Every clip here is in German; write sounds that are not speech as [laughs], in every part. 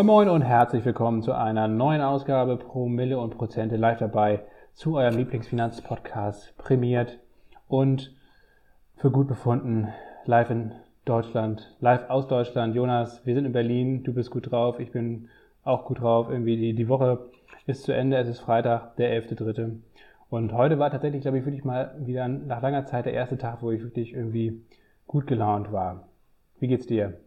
Moin Moin und herzlich willkommen zu einer neuen Ausgabe Promille und Prozente live dabei zu eurem Lieblingsfinanzpodcast prämiert und für gut befunden live in Deutschland, live aus Deutschland. Jonas, wir sind in Berlin, du bist gut drauf, ich bin auch gut drauf. Irgendwie die, die Woche ist zu Ende, es ist Freitag, der 11.3. Und heute war tatsächlich, glaube ich, wirklich mal wieder nach langer Zeit der erste Tag, wo ich wirklich irgendwie gut gelaunt war. Wie geht's dir?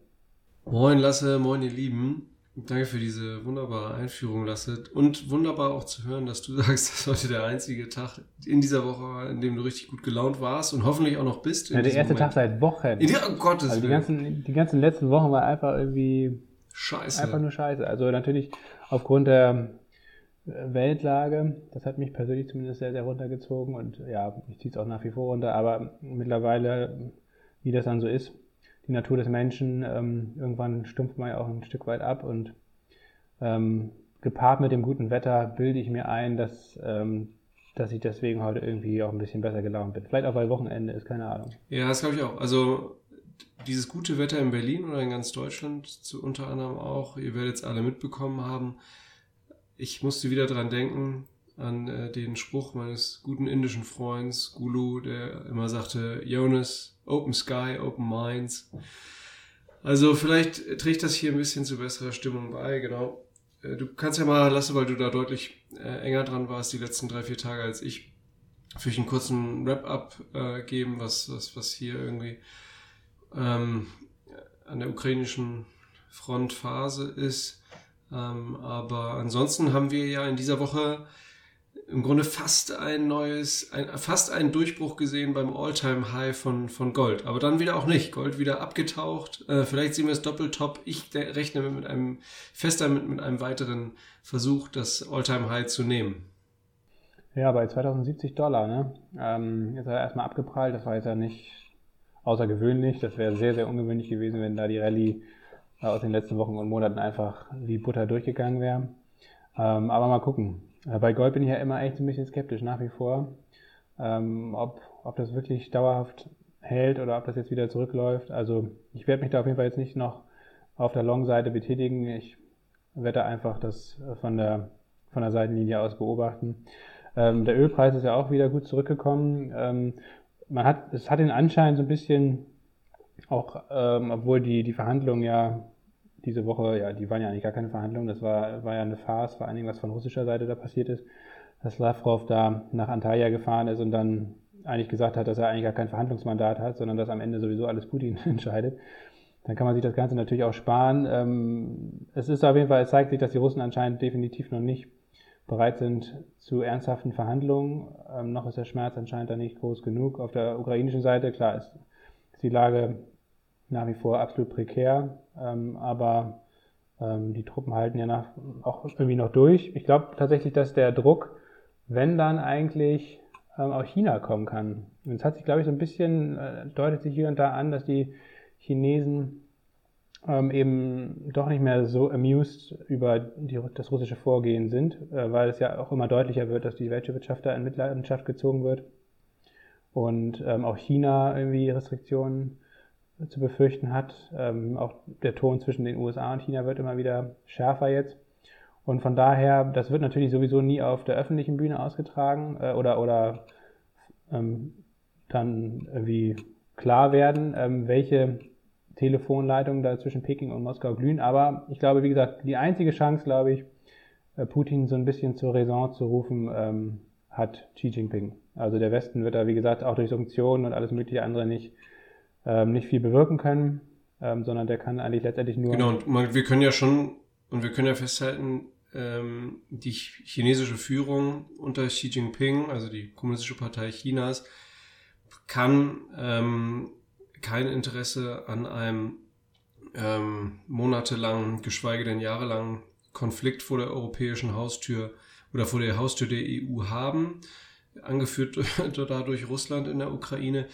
Moin Lasse, moin ihr Lieben. Danke für diese wunderbare Einführung, Lasse. Und wunderbar auch zu hören, dass du [laughs] sagst, dass heute der einzige Tag in dieser Woche war, in dem du richtig gut gelaunt warst und hoffentlich auch noch bist. Ja, der erste Moment. Tag seit Wochen. In der, oh Gottes also die ganzen, die ganzen letzten Wochen war einfach irgendwie scheiße. Einfach nur scheiße. Also natürlich aufgrund der Weltlage, das hat mich persönlich zumindest sehr, sehr runtergezogen und ja, ich ziehe es auch nach wie vor runter, aber mittlerweile, wie das dann so ist, die Natur des Menschen, ähm, irgendwann stumpft man ja auch ein Stück weit ab und ähm, gepaart mit dem guten Wetter bilde ich mir ein, dass, ähm, dass ich deswegen heute irgendwie auch ein bisschen besser gelaunt bin. Vielleicht auch weil Wochenende ist, keine Ahnung. Ja, das glaube ich auch. Also dieses gute Wetter in Berlin oder in ganz Deutschland zu, unter anderem auch, ihr werdet es alle mitbekommen haben. Ich musste wieder dran denken, an äh, den Spruch meines guten indischen Freunds Gulu, der immer sagte, Jonas, Open Sky, Open Minds. Also vielleicht trägt das hier ein bisschen zu besserer Stimmung bei, genau. Äh, du kannst ja mal, Lasse, weil du da deutlich äh, enger dran warst die letzten drei, vier Tage als ich, für einen kurzen Wrap-up äh, geben, was, was, was hier irgendwie ähm, an der ukrainischen Frontphase ist. Ähm, aber ansonsten haben wir ja in dieser Woche im Grunde fast ein neues, ein, fast einen Durchbruch gesehen beim All-Time-High von, von Gold. Aber dann wieder auch nicht. Gold wieder abgetaucht. Äh, vielleicht sehen wir es doppeltop. Ich rechne mit einem, fest damit mit einem weiteren Versuch, das All-Time-High zu nehmen. Ja, bei 2070 Dollar, ne? Ähm, ist er erstmal abgeprallt. Das war jetzt ja nicht außergewöhnlich. Das wäre sehr, sehr ungewöhnlich gewesen, wenn da die Rallye äh, aus den letzten Wochen und Monaten einfach wie Butter durchgegangen wäre. Ähm, aber mal gucken. Äh, bei Gold bin ich ja immer echt ein bisschen skeptisch nach wie vor, ähm, ob, ob das wirklich dauerhaft hält oder ob das jetzt wieder zurückläuft. Also ich werde mich da auf jeden Fall jetzt nicht noch auf der Long-Seite betätigen. Ich werde einfach das von der, von der Seitenlinie aus beobachten. Ähm, der Ölpreis ist ja auch wieder gut zurückgekommen. Ähm, man hat, es hat den Anschein so ein bisschen, auch ähm, obwohl die, die Verhandlungen ja diese Woche, ja, die waren ja eigentlich gar keine Verhandlungen, das war, war ja eine Farce, vor allen Dingen was von russischer Seite da passiert ist, dass Lavrov da nach Antalya gefahren ist und dann eigentlich gesagt hat, dass er eigentlich gar kein Verhandlungsmandat hat, sondern dass am Ende sowieso alles Putin [laughs] entscheidet. Dann kann man sich das Ganze natürlich auch sparen. Ähm, es ist auf jeden Fall, es zeigt sich, dass die Russen anscheinend definitiv noch nicht bereit sind zu ernsthaften Verhandlungen. Ähm, noch ist der Schmerz anscheinend da nicht groß genug. Auf der ukrainischen Seite, klar, ist, ist die Lage nach wie vor absolut prekär, ähm, aber ähm, die Truppen halten ja nach, auch irgendwie noch durch. Ich glaube tatsächlich, dass der Druck, wenn dann eigentlich ähm, aus China kommen kann. Und es hat sich, glaube ich, so ein bisschen, äh, deutet sich hier und da an, dass die Chinesen ähm, eben doch nicht mehr so amused über die, das russische Vorgehen sind, äh, weil es ja auch immer deutlicher wird, dass die Weltwirtschaft da in Mitleidenschaft gezogen wird und ähm, auch China irgendwie Restriktionen zu befürchten hat. Ähm, auch der Ton zwischen den USA und China wird immer wieder schärfer jetzt. Und von daher, das wird natürlich sowieso nie auf der öffentlichen Bühne ausgetragen äh, oder, oder ähm, dann irgendwie klar werden, ähm, welche Telefonleitungen da zwischen Peking und Moskau glühen. Aber ich glaube, wie gesagt, die einzige Chance, glaube ich, äh, Putin so ein bisschen zur Raison zu rufen, ähm, hat Xi Jinping. Also der Westen wird da, wie gesagt, auch durch Sanktionen und alles mögliche andere nicht ähm, nicht viel bewirken können, ähm, sondern der kann eigentlich letztendlich nur. Genau, und man, wir können ja schon, und wir können ja festhalten, ähm, die chinesische Führung unter Xi Jinping, also die Kommunistische Partei Chinas, kann ähm, kein Interesse an einem ähm, monatelangen, geschweige denn jahrelangen Konflikt vor der europäischen Haustür oder vor der Haustür der EU haben, angeführt [laughs] dadurch Russland in der Ukraine.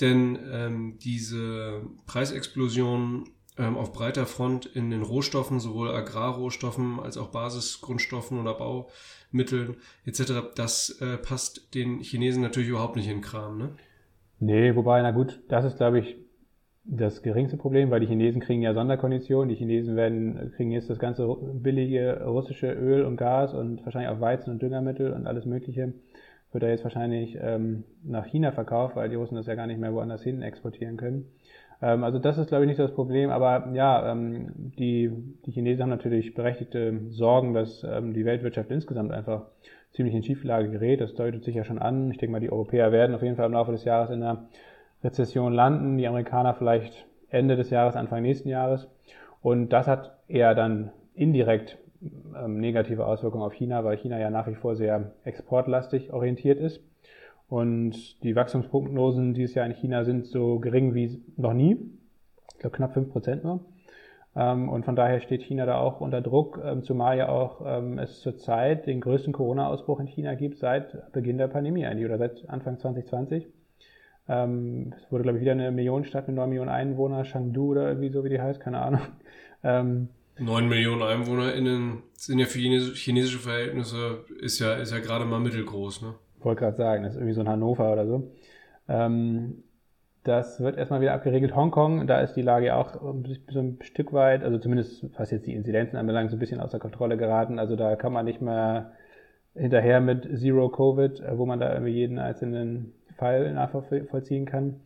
Denn ähm, diese Preisexplosion ähm, auf breiter Front in den Rohstoffen, sowohl Agrarrohstoffen als auch Basisgrundstoffen oder Baumitteln etc., das äh, passt den Chinesen natürlich überhaupt nicht in den Kram. Ne? Nee, wobei, na gut, das ist, glaube ich, das geringste Problem, weil die Chinesen kriegen ja Sonderkonditionen. Die Chinesen werden, kriegen jetzt das ganze billige russische Öl und Gas und wahrscheinlich auch Weizen und Düngermittel und alles Mögliche wird da jetzt wahrscheinlich ähm, nach China verkauft, weil die Russen das ja gar nicht mehr woanders hin exportieren können. Ähm, also das ist, glaube ich, nicht das Problem. Aber ja, ähm, die, die Chinesen haben natürlich berechtigte Sorgen, dass ähm, die Weltwirtschaft insgesamt einfach ziemlich in Schieflage gerät. Das deutet sich ja schon an. Ich denke mal, die Europäer werden auf jeden Fall im Laufe des Jahres in einer Rezession landen, die Amerikaner vielleicht Ende des Jahres, Anfang nächsten Jahres. Und das hat eher dann indirekt negative Auswirkungen auf China, weil China ja nach wie vor sehr exportlastig orientiert ist. Und die Wachstumsprognosen dieses Jahr in China sind so gering wie noch nie. Ich glaube knapp 5% nur. Ähm, und von daher steht China da auch unter Druck, ähm, zumal ja auch ähm, es zurzeit den größten Corona-Ausbruch in China gibt seit Beginn der Pandemie eigentlich oder seit Anfang 2020. Es wurde, glaube ich, wieder eine Millionenstadt mit 9 Millionen Einwohnern, Chengdu oder irgendwie so, wie die heißt, keine Ahnung. 9 Millionen EinwohnerInnen sind ja für chinesische Verhältnisse, ist ja, ist ja gerade mal mittelgroß, ne? Wollte gerade sagen, das ist irgendwie so ein Hannover oder so. Das wird erstmal wieder abgeregelt. Hongkong, da ist die Lage auch so ein Stück weit, also zumindest was jetzt die Inzidenzen anbelangt, so ein bisschen außer Kontrolle geraten. Also da kann man nicht mehr hinterher mit Zero Covid, wo man da irgendwie jeden einzelnen Fall nachvollziehen kann.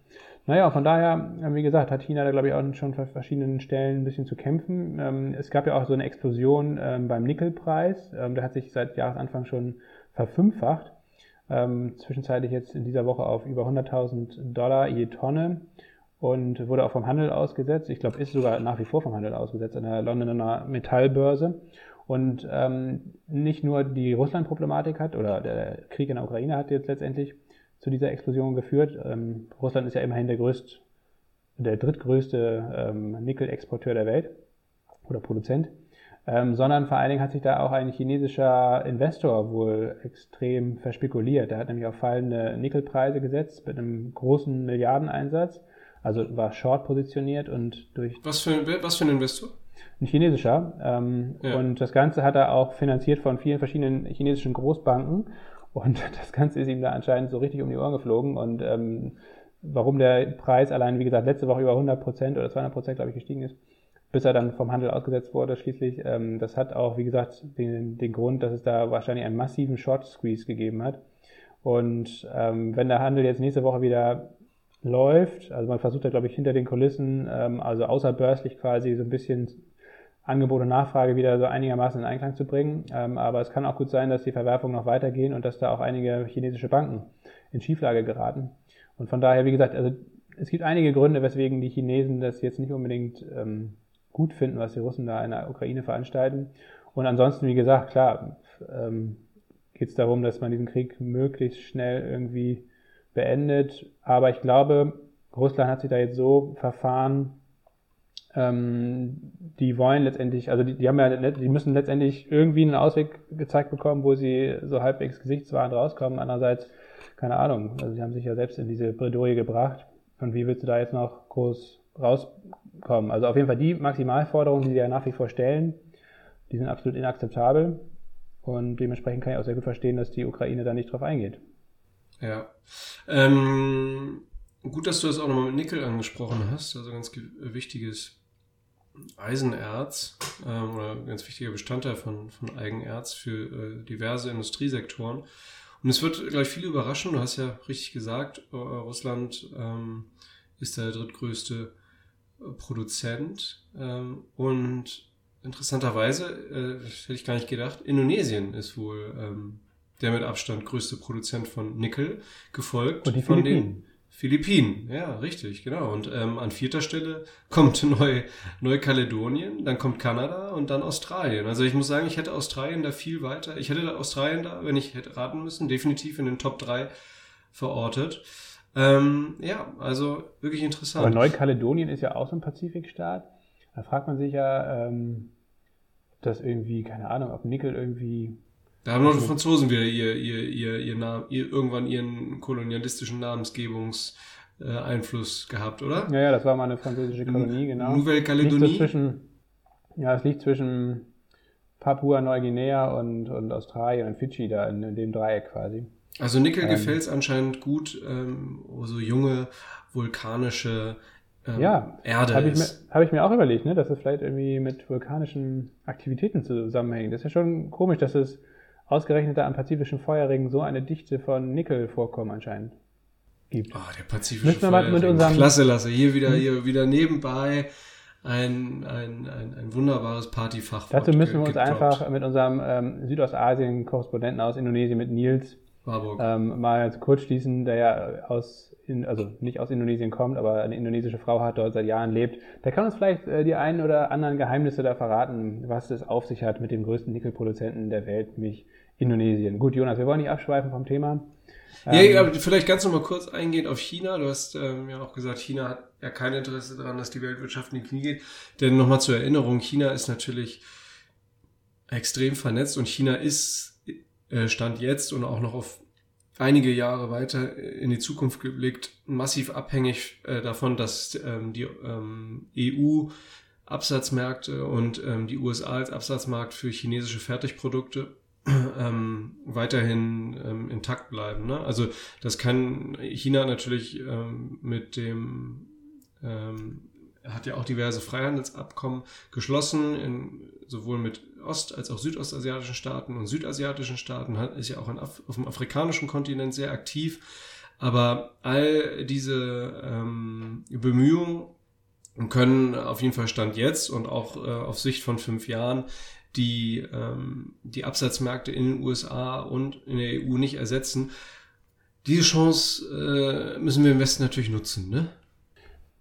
Naja, von daher, wie gesagt, hat China da glaube ich auch schon an verschiedenen Stellen ein bisschen zu kämpfen. Ähm, es gab ja auch so eine Explosion ähm, beim Nickelpreis. Ähm, der hat sich seit Jahresanfang schon verfünffacht ähm, zwischenzeitlich jetzt in dieser Woche auf über 100.000 Dollar je Tonne und wurde auch vom Handel ausgesetzt. Ich glaube, ist sogar nach wie vor vom Handel ausgesetzt an der Londoner Metallbörse. Und ähm, nicht nur die Russland-Problematik hat oder der Krieg in der Ukraine hat jetzt letztendlich zu dieser Explosion geführt. Ähm, Russland ist ja immerhin der größt, der drittgrößte ähm, Nickel-Exporteur der Welt oder Produzent ähm, sondern vor allen Dingen hat sich da auch ein chinesischer Investor wohl extrem verspekuliert. Der hat nämlich auf fallende Nickelpreise gesetzt mit einem großen Milliardeneinsatz, also war short positioniert und durch. Was für, was für ein Investor? Ein chinesischer. Ähm, ja. Und das Ganze hat er auch finanziert von vielen verschiedenen chinesischen Großbanken. Und [laughs] das Ganze ist ihm da anscheinend so richtig um die Ohren geflogen. Und ähm, warum der Preis allein, wie gesagt, letzte Woche über 100 Prozent oder 200 Prozent, glaube ich, gestiegen ist, bis er dann vom Handel ausgesetzt wurde schließlich. Ähm, das hat auch, wie gesagt, den, den Grund, dass es da wahrscheinlich einen massiven Short Squeeze gegeben hat. Und ähm, wenn der Handel jetzt nächste Woche wieder läuft, also man versucht da, glaube ich, hinter den Kulissen, ähm, also außerbörslich quasi so ein bisschen Angebot und Nachfrage wieder so einigermaßen in Einklang zu bringen. Ähm, aber es kann auch gut sein, dass die Verwerfungen noch weitergehen und dass da auch einige chinesische Banken in Schieflage geraten. Und von daher, wie gesagt, also es gibt einige Gründe, weswegen die Chinesen das jetzt nicht unbedingt ähm, gut finden, was die Russen da in der Ukraine veranstalten. Und ansonsten, wie gesagt, klar, ähm, geht es darum, dass man diesen Krieg möglichst schnell irgendwie beendet. Aber ich glaube, Russland hat sich da jetzt so verfahren, ähm, die wollen letztendlich, also die, die haben ja, die müssen letztendlich irgendwie einen Ausweg gezeigt bekommen, wo sie so halbwegs gesichtswahrend rauskommen. Andererseits, keine Ahnung, also sie haben sich ja selbst in diese Bredouille gebracht. Und wie willst du da jetzt noch groß rauskommen. Also auf jeden Fall die Maximalforderungen, die sie ja nach wie vor stellen, die sind absolut inakzeptabel. Und dementsprechend kann ich auch sehr gut verstehen, dass die Ukraine da nicht drauf eingeht. Ja. Ähm, gut, dass du das auch nochmal mit Nickel angesprochen hast. Also ganz wichtiges Eisenerz ähm, oder ganz wichtiger Bestandteil von, von Eigenerz für äh, diverse Industriesektoren. Und es wird gleich viele überraschen. Du hast ja richtig gesagt, äh, Russland ähm, ist der drittgrößte Produzent. Ähm, und interessanterweise, äh, hätte ich gar nicht gedacht, Indonesien ist wohl ähm, der mit Abstand größte Produzent von Nickel, gefolgt von den Philippinen. Ja, richtig, genau. Und ähm, an vierter Stelle kommt [laughs] Neu Neukaledonien, dann kommt Kanada und dann Australien. Also ich muss sagen, ich hätte Australien da viel weiter. Ich hätte Australien da, wenn ich hätte raten müssen, definitiv in den Top 3 verortet. Ähm, ja, also wirklich interessant. Aber Neukaledonien ist ja auch so ein Pazifikstaat. Da fragt man sich ja, ähm, ob das irgendwie, keine Ahnung, ob Nickel irgendwie. Da haben noch die Franzosen wieder ihr, ihr, ihr, ihr, Namen, ihr irgendwann ihren kolonialistischen Namensgebungseinfluss äh, gehabt, oder? Ja, ja, das war mal eine französische Kolonie, genau. Nouvelle-Calédonie? So ja, es liegt zwischen Papua-Neuguinea und, und Australien und Fidschi da in, in dem Dreieck quasi. Also Nickel ähm, gefällt es anscheinend gut, ähm, so junge vulkanische ähm, ja, Erde hab ist. Habe ich mir auch überlegt, ne, dass es vielleicht irgendwie mit vulkanischen Aktivitäten zusammenhängt. Das ist ja schon komisch, dass es ausgerechnet da am pazifischen Feuerring so eine Dichte von Nickel vorkommen anscheinend gibt. Oh, der pazifische Feuerring. Klasse, Lasse. Hier wieder, hm? hier wieder nebenbei ein, ein, ein, ein wunderbares Partyfach. Dazu müssen wir uns einfach mit unserem ähm, Südostasien-Korrespondenten aus Indonesien, mit Nils, ähm, mal kurz schließen, der ja aus, in, also nicht aus Indonesien kommt, aber eine indonesische Frau hat, dort seit Jahren lebt. Der kann uns vielleicht äh, die einen oder anderen Geheimnisse da verraten, was es auf sich hat mit dem größten Nickelproduzenten der Welt, nämlich Indonesien. Gut, Jonas, wir wollen nicht abschweifen vom Thema. Ja, ähm, aber vielleicht ganz noch mal kurz eingehend auf China. Du hast ähm, ja auch gesagt, China hat ja kein Interesse daran, dass die Weltwirtschaft in die Knie geht. Denn nochmal zur Erinnerung, China ist natürlich extrem vernetzt und China ist Stand jetzt und auch noch auf einige Jahre weiter in die Zukunft geblickt massiv abhängig äh, davon, dass ähm, die ähm, EU Absatzmärkte und ähm, die USA als Absatzmarkt für chinesische Fertigprodukte [clears throat] ähm, weiterhin ähm, intakt bleiben. Ne? Also das kann China natürlich ähm, mit dem ähm, hat ja auch diverse Freihandelsabkommen geschlossen, in, sowohl mit ost- als auch südostasiatischen Staaten und südasiatischen Staaten, ist ja auch auf dem afrikanischen Kontinent sehr aktiv. Aber all diese ähm, Bemühungen können auf jeden Fall Stand jetzt und auch äh, auf Sicht von fünf Jahren die ähm, die Absatzmärkte in den USA und in der EU nicht ersetzen. Diese Chance äh, müssen wir im Westen natürlich nutzen, ne?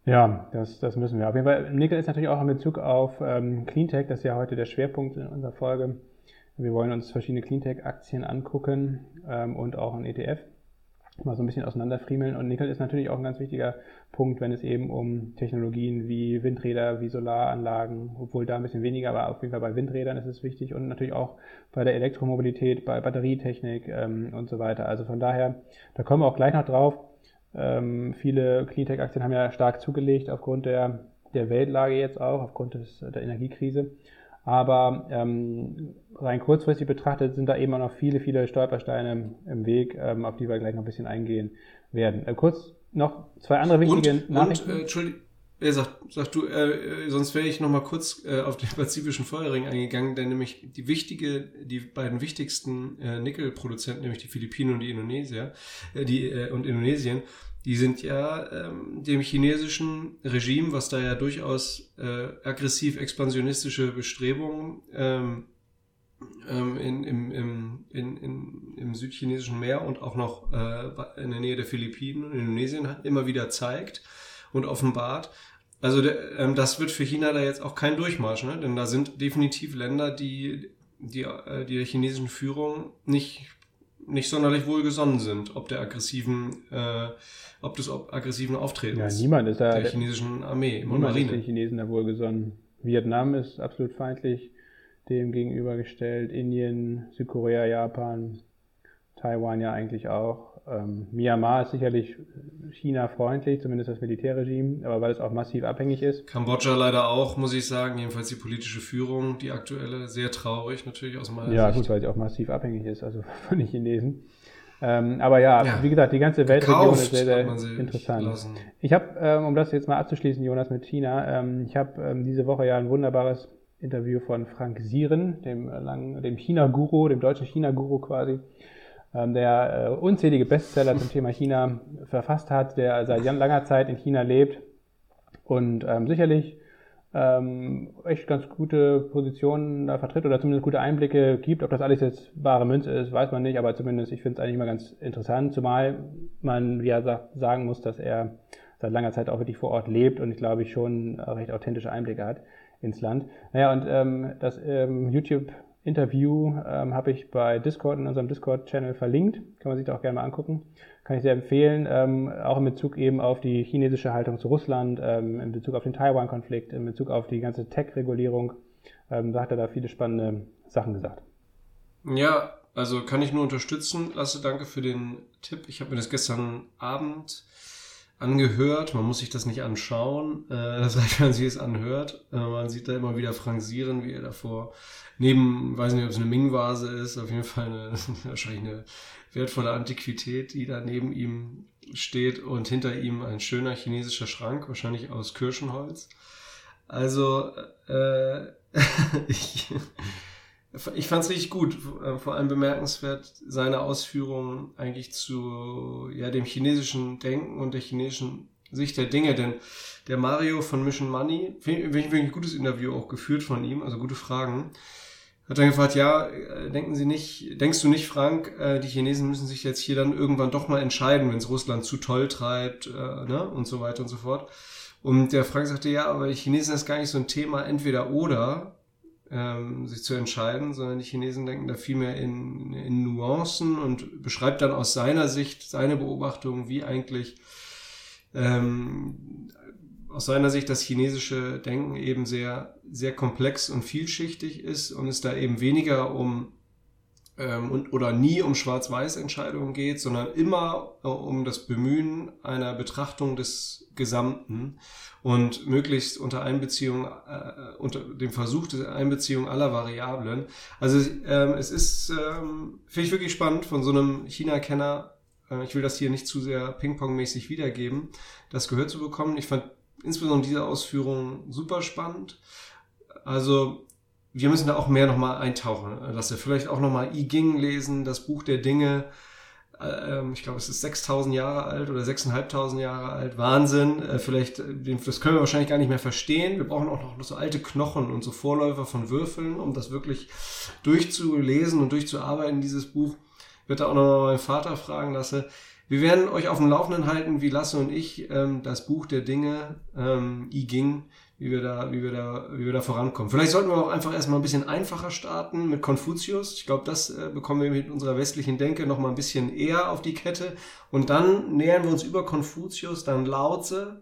Ja, das, das müssen wir. Auf jeden Fall, Nickel ist natürlich auch in Bezug auf ähm, Cleantech, das ist ja heute der Schwerpunkt in unserer Folge. Wir wollen uns verschiedene Cleantech-Aktien angucken ähm, und auch ein ETF mal so ein bisschen auseinanderfriemeln. Und Nickel ist natürlich auch ein ganz wichtiger Punkt, wenn es eben um Technologien wie Windräder, wie Solaranlagen, obwohl da ein bisschen weniger, aber auf jeden Fall bei Windrädern ist es wichtig und natürlich auch bei der Elektromobilität, bei Batterietechnik ähm, und so weiter. Also von daher, da kommen wir auch gleich noch drauf. Ähm, viele Cleantech-Aktien haben ja stark zugelegt aufgrund der, der Weltlage jetzt auch, aufgrund des, der Energiekrise. Aber ähm, rein kurzfristig betrachtet sind da eben auch noch viele, viele Stolpersteine im Weg, ähm, auf die wir gleich noch ein bisschen eingehen werden. Äh, kurz noch zwei andere wichtige und, Nachrichten. Und, äh, er sagt, sag du, äh, sonst wäre ich noch mal kurz äh, auf den [laughs] pazifischen Feuerring eingegangen, denn nämlich die wichtige, die beiden wichtigsten äh, Nickelproduzenten, nämlich die Philippinen und die Indonesier, äh, die äh, und Indonesien, die sind ja ähm, dem chinesischen Regime, was da ja durchaus äh, aggressiv expansionistische Bestrebungen ähm, ähm, in, im, im, in, in, im südchinesischen Meer und auch noch äh, in der Nähe der Philippinen und Indonesien immer wieder zeigt und offenbart. Also der, ähm, das wird für China da jetzt auch kein Durchmarsch, ne? denn da sind definitiv Länder, die, die, äh, die der chinesischen Führung nicht, nicht sonderlich wohlgesonnen sind, ob der aggressiven äh, ob des aggressiven Auftretens ja, niemand ist da, der chinesischen Armee und Marine. Ist den Chinesen da wohlgesonnen. Vietnam ist absolut feindlich dem gegenübergestellt, Indien, Südkorea, Japan, Taiwan ja eigentlich auch. Ähm, Myanmar ist sicherlich China-freundlich, zumindest das Militärregime, aber weil es auch massiv abhängig ist. Kambodscha leider auch, muss ich sagen, jedenfalls die politische Führung, die aktuelle, sehr traurig natürlich aus meiner ja, Sicht. Ja gut, weil sie auch massiv abhängig ist, also [laughs] von den Chinesen. Ähm, aber ja, ja, wie gesagt, die ganze Weltregion ist sehr, sehr interessant. Lassen. Ich habe, ähm, um das jetzt mal abzuschließen, Jonas, mit China, ähm, ich habe ähm, diese Woche ja ein wunderbares Interview von Frank Sieren, dem, äh, dem China-Guru, dem deutschen China-Guru quasi, der äh, unzählige Bestseller zum Thema China verfasst hat, der seit langer Zeit in China lebt und ähm, sicherlich ähm, echt ganz gute Positionen da vertritt oder zumindest gute Einblicke gibt. Ob das alles jetzt wahre Münze ist, weiß man nicht, aber zumindest ich finde es eigentlich immer ganz interessant, zumal man, er sagt, sagen muss, dass er seit langer Zeit auch wirklich vor Ort lebt und ich glaube ich schon recht authentische Einblicke hat ins Land. Naja, und ähm, das ähm, YouTube-Interview ähm, habe ich bei Discord in unserem Discord-Channel verlinkt. Kann man sich da auch gerne mal angucken kann ich sehr empfehlen, ähm, auch in Bezug eben auf die chinesische Haltung zu Russland, ähm, in Bezug auf den Taiwan-Konflikt, in Bezug auf die ganze Tech-Regulierung. Ähm, da hat er da viele spannende Sachen gesagt. Ja, also kann ich nur unterstützen. Lasse, danke für den Tipp. Ich habe mir das gestern Abend angehört. Man muss sich das nicht anschauen. Äh, [laughs] das reicht, wenn man sich es anhört. Äh, man sieht da immer wieder Frank Sieren, wie er davor neben, weiß nicht, ob es eine Ming-Vase ist, auf jeden Fall eine, [laughs] wahrscheinlich eine wertvolle Antiquität, die da neben ihm steht und hinter ihm ein schöner chinesischer Schrank, wahrscheinlich aus Kirschenholz. Also äh, [laughs] ich, ich fand es richtig gut, äh, vor allem bemerkenswert seine Ausführungen eigentlich zu ja, dem chinesischen Denken und der chinesischen Sicht der Dinge, denn der Mario von Mission Money, wirklich ein gutes Interview auch geführt von ihm, also gute Fragen, hat dann gefragt, ja, äh, denken Sie nicht, denkst du nicht, Frank, äh, die Chinesen müssen sich jetzt hier dann irgendwann doch mal entscheiden, wenn es Russland zu toll treibt, ne, und so weiter und so fort. Und der Frank sagte, ja, aber die Chinesen ist gar nicht so ein Thema entweder oder, ähm, sich zu entscheiden, sondern die Chinesen denken da viel mehr in, in Nuancen und beschreibt dann aus seiner Sicht seine Beobachtung, wie eigentlich ähm, aus seiner Sicht das chinesische Denken eben sehr, sehr komplex und vielschichtig ist und es da eben weniger um ähm, und, oder nie um Schwarz-Weiß-Entscheidungen geht, sondern immer äh, um das Bemühen einer Betrachtung des Gesamten und möglichst unter Einbeziehung, äh, unter dem Versuch der Einbeziehung aller Variablen. Also ähm, es ist, ähm, finde ich wirklich spannend von so einem China-Kenner, äh, ich will das hier nicht zu sehr Ping-Pong-mäßig wiedergeben, das gehört zu bekommen. Ich fand insbesondere diese Ausführung super spannend. Also wir müssen da auch mehr nochmal eintauchen. Dass wir vielleicht auch nochmal I Ging lesen, das Buch der Dinge. Ähm, ich glaube, es ist 6000 Jahre alt oder 6500 Jahre alt. Wahnsinn. Äh, vielleicht, äh, das können wir wahrscheinlich gar nicht mehr verstehen. Wir brauchen auch noch so alte Knochen und so Vorläufer von Würfeln, um das wirklich durchzulesen und durchzuarbeiten, dieses Buch. Ich werde da auch nochmal meinen Vater fragen lassen. Wir werden euch auf dem Laufenden halten, wie Lasse und ich ähm, das Buch der Dinge, ähm, I Ging, wie wir da, wie wir da, wie wir da vorankommen. Vielleicht sollten wir auch einfach erstmal ein bisschen einfacher starten mit Konfuzius. Ich glaube, das äh, bekommen wir mit unserer westlichen Denke noch mal ein bisschen eher auf die Kette. Und dann nähern wir uns über Konfuzius, dann Laoze,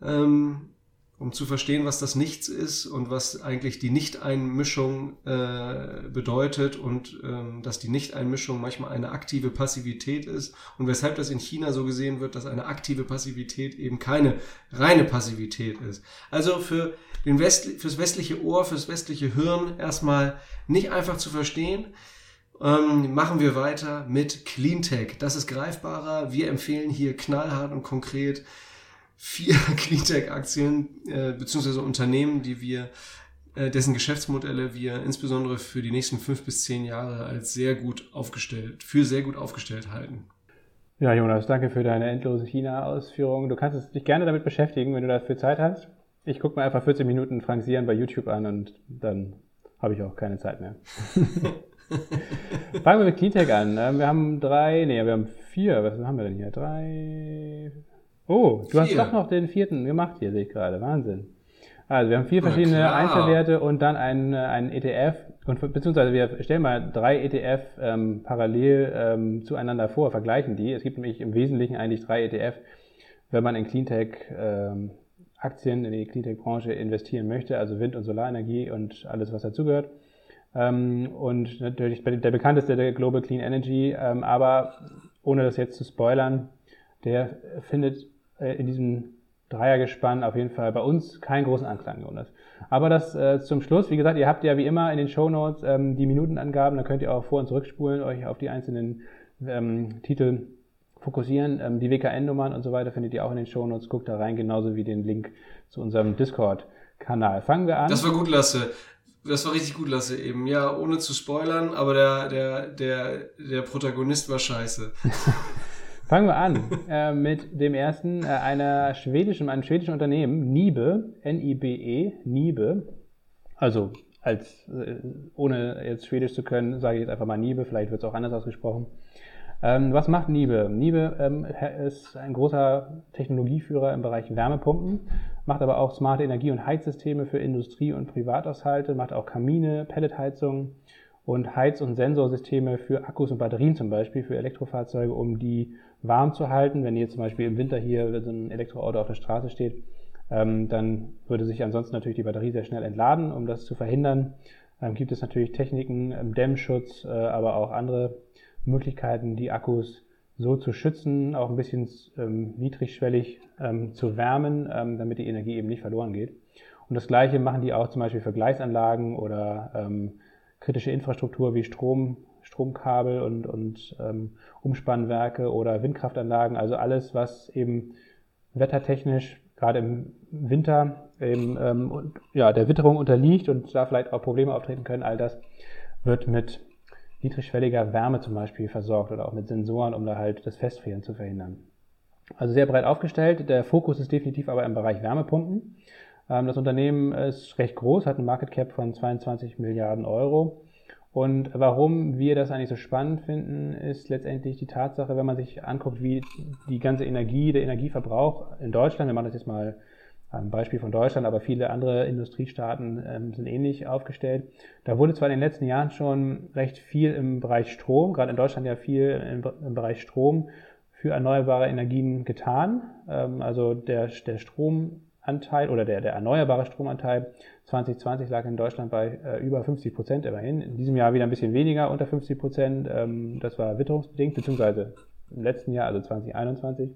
ähm, um zu verstehen, was das Nichts ist und was eigentlich die Nichteinmischung äh, bedeutet und ähm, dass die Nichteinmischung manchmal eine aktive Passivität ist und weshalb das in China so gesehen wird, dass eine aktive Passivität eben keine reine Passivität ist. Also für den West, fürs westliche Ohr, fürs westliche Hirn erstmal nicht einfach zu verstehen. Ähm, machen wir weiter mit Cleantech. Das ist greifbarer. Wir empfehlen hier knallhart und konkret vier [laughs] Cleantech-Aktien äh, beziehungsweise Unternehmen, die wir äh, dessen Geschäftsmodelle wir insbesondere für die nächsten fünf bis zehn Jahre als sehr gut aufgestellt, für sehr gut aufgestellt halten. Ja, Jonas, danke für deine endlose China-Ausführung. Du kannst dich gerne damit beschäftigen, wenn du dafür Zeit hast. Ich gucke mir einfach 14 Minuten Frank Sian bei YouTube an und dann habe ich auch keine Zeit mehr. [laughs] Fangen wir mit Cleantech an. Ähm, wir haben drei, nee, wir haben vier. Was haben wir denn hier? Drei, Oh, du vier. hast doch noch den vierten gemacht hier, sehe ich gerade. Wahnsinn. Also wir haben vier verschiedene Einzelwerte und dann einen, äh, einen ETF und beziehungsweise wir stellen mal drei ETF ähm, parallel ähm, zueinander vor, vergleichen die. Es gibt nämlich im Wesentlichen eigentlich drei ETF, wenn man in Cleantech ähm, Aktien in die Cleantech-Branche investieren möchte, also Wind- und Solarenergie und alles, was dazugehört. Ähm, und natürlich der bekannteste der Global Clean Energy, ähm, aber ohne das jetzt zu spoilern, der findet äh, in diesem Dreiergespann auf jeden Fall bei uns keinen großen Anklang, Jonas. Aber das äh, zum Schluss, wie gesagt, ihr habt ja wie immer in den Show Notes ähm, die Minutenangaben, da könnt ihr auch vor- und zurückspulen, euch auf die einzelnen ähm, Titel fokussieren. Ähm, die WKN-Nummern und so weiter findet ihr auch in den Show Notes. Guckt da rein, genauso wie den Link zu unserem Discord-Kanal. Fangen wir an. Das war gut, Lasse. Das war richtig gut, Lasse, eben. Ja, ohne zu spoilern, aber der, der, der, der Protagonist war scheiße. [laughs] Fangen wir an äh, mit dem ersten, äh, einer schwedischen, einem schwedischen Unternehmen, Nibe, N-I-B-E, Nibe. Also als äh, ohne jetzt Schwedisch zu können, sage ich jetzt einfach mal Nibe, vielleicht wird es auch anders ausgesprochen. Ähm, was macht Nibe? Nibe ähm, ist ein großer Technologieführer im Bereich Wärmepumpen, macht aber auch smarte Energie- und Heizsysteme für Industrie- und Privathaushalte, macht auch Kamine, Pelletheizungen und Heiz- und Sensorsysteme für Akkus und Batterien zum Beispiel, für Elektrofahrzeuge, um die warm zu halten. Wenn ihr zum Beispiel im Winter hier so ein Elektroauto auf der Straße steht, ähm, dann würde sich ansonsten natürlich die Batterie sehr schnell entladen. Um das zu verhindern, ähm, gibt es natürlich Techniken, ähm, Dämmschutz, äh, aber auch andere Möglichkeiten, die Akkus so zu schützen, auch ein bisschen ähm, niedrigschwellig ähm, zu wärmen, ähm, damit die Energie eben nicht verloren geht. Und das Gleiche machen die auch zum Beispiel für Gleisanlagen oder ähm, kritische Infrastruktur wie Strom, Stromkabel und, und ähm, Umspannwerke oder Windkraftanlagen. Also alles, was eben wettertechnisch gerade im Winter eben, ähm, und, ja, der Witterung unterliegt und da vielleicht auch Probleme auftreten können, all das wird mit niedrigschwelliger Wärme zum Beispiel versorgt oder auch mit Sensoren, um da halt das Festfrieren zu verhindern. Also sehr breit aufgestellt. Der Fokus ist definitiv aber im Bereich Wärmepumpen. Ähm, das Unternehmen ist recht groß, hat einen Market Cap von 22 Milliarden Euro. Und warum wir das eigentlich so spannend finden, ist letztendlich die Tatsache, wenn man sich anguckt, wie die ganze Energie, der Energieverbrauch in Deutschland, wir machen das jetzt mal ein Beispiel von Deutschland, aber viele andere Industriestaaten ähm, sind ähnlich aufgestellt. Da wurde zwar in den letzten Jahren schon recht viel im Bereich Strom, gerade in Deutschland ja viel im, im Bereich Strom für erneuerbare Energien getan. Ähm, also der, der Stromanteil oder der, der erneuerbare Stromanteil 2020 lag in Deutschland bei äh, über 50 Prozent immerhin. In diesem Jahr wieder ein bisschen weniger, unter 50 Prozent. Ähm, das war witterungsbedingt, beziehungsweise im letzten Jahr, also 2021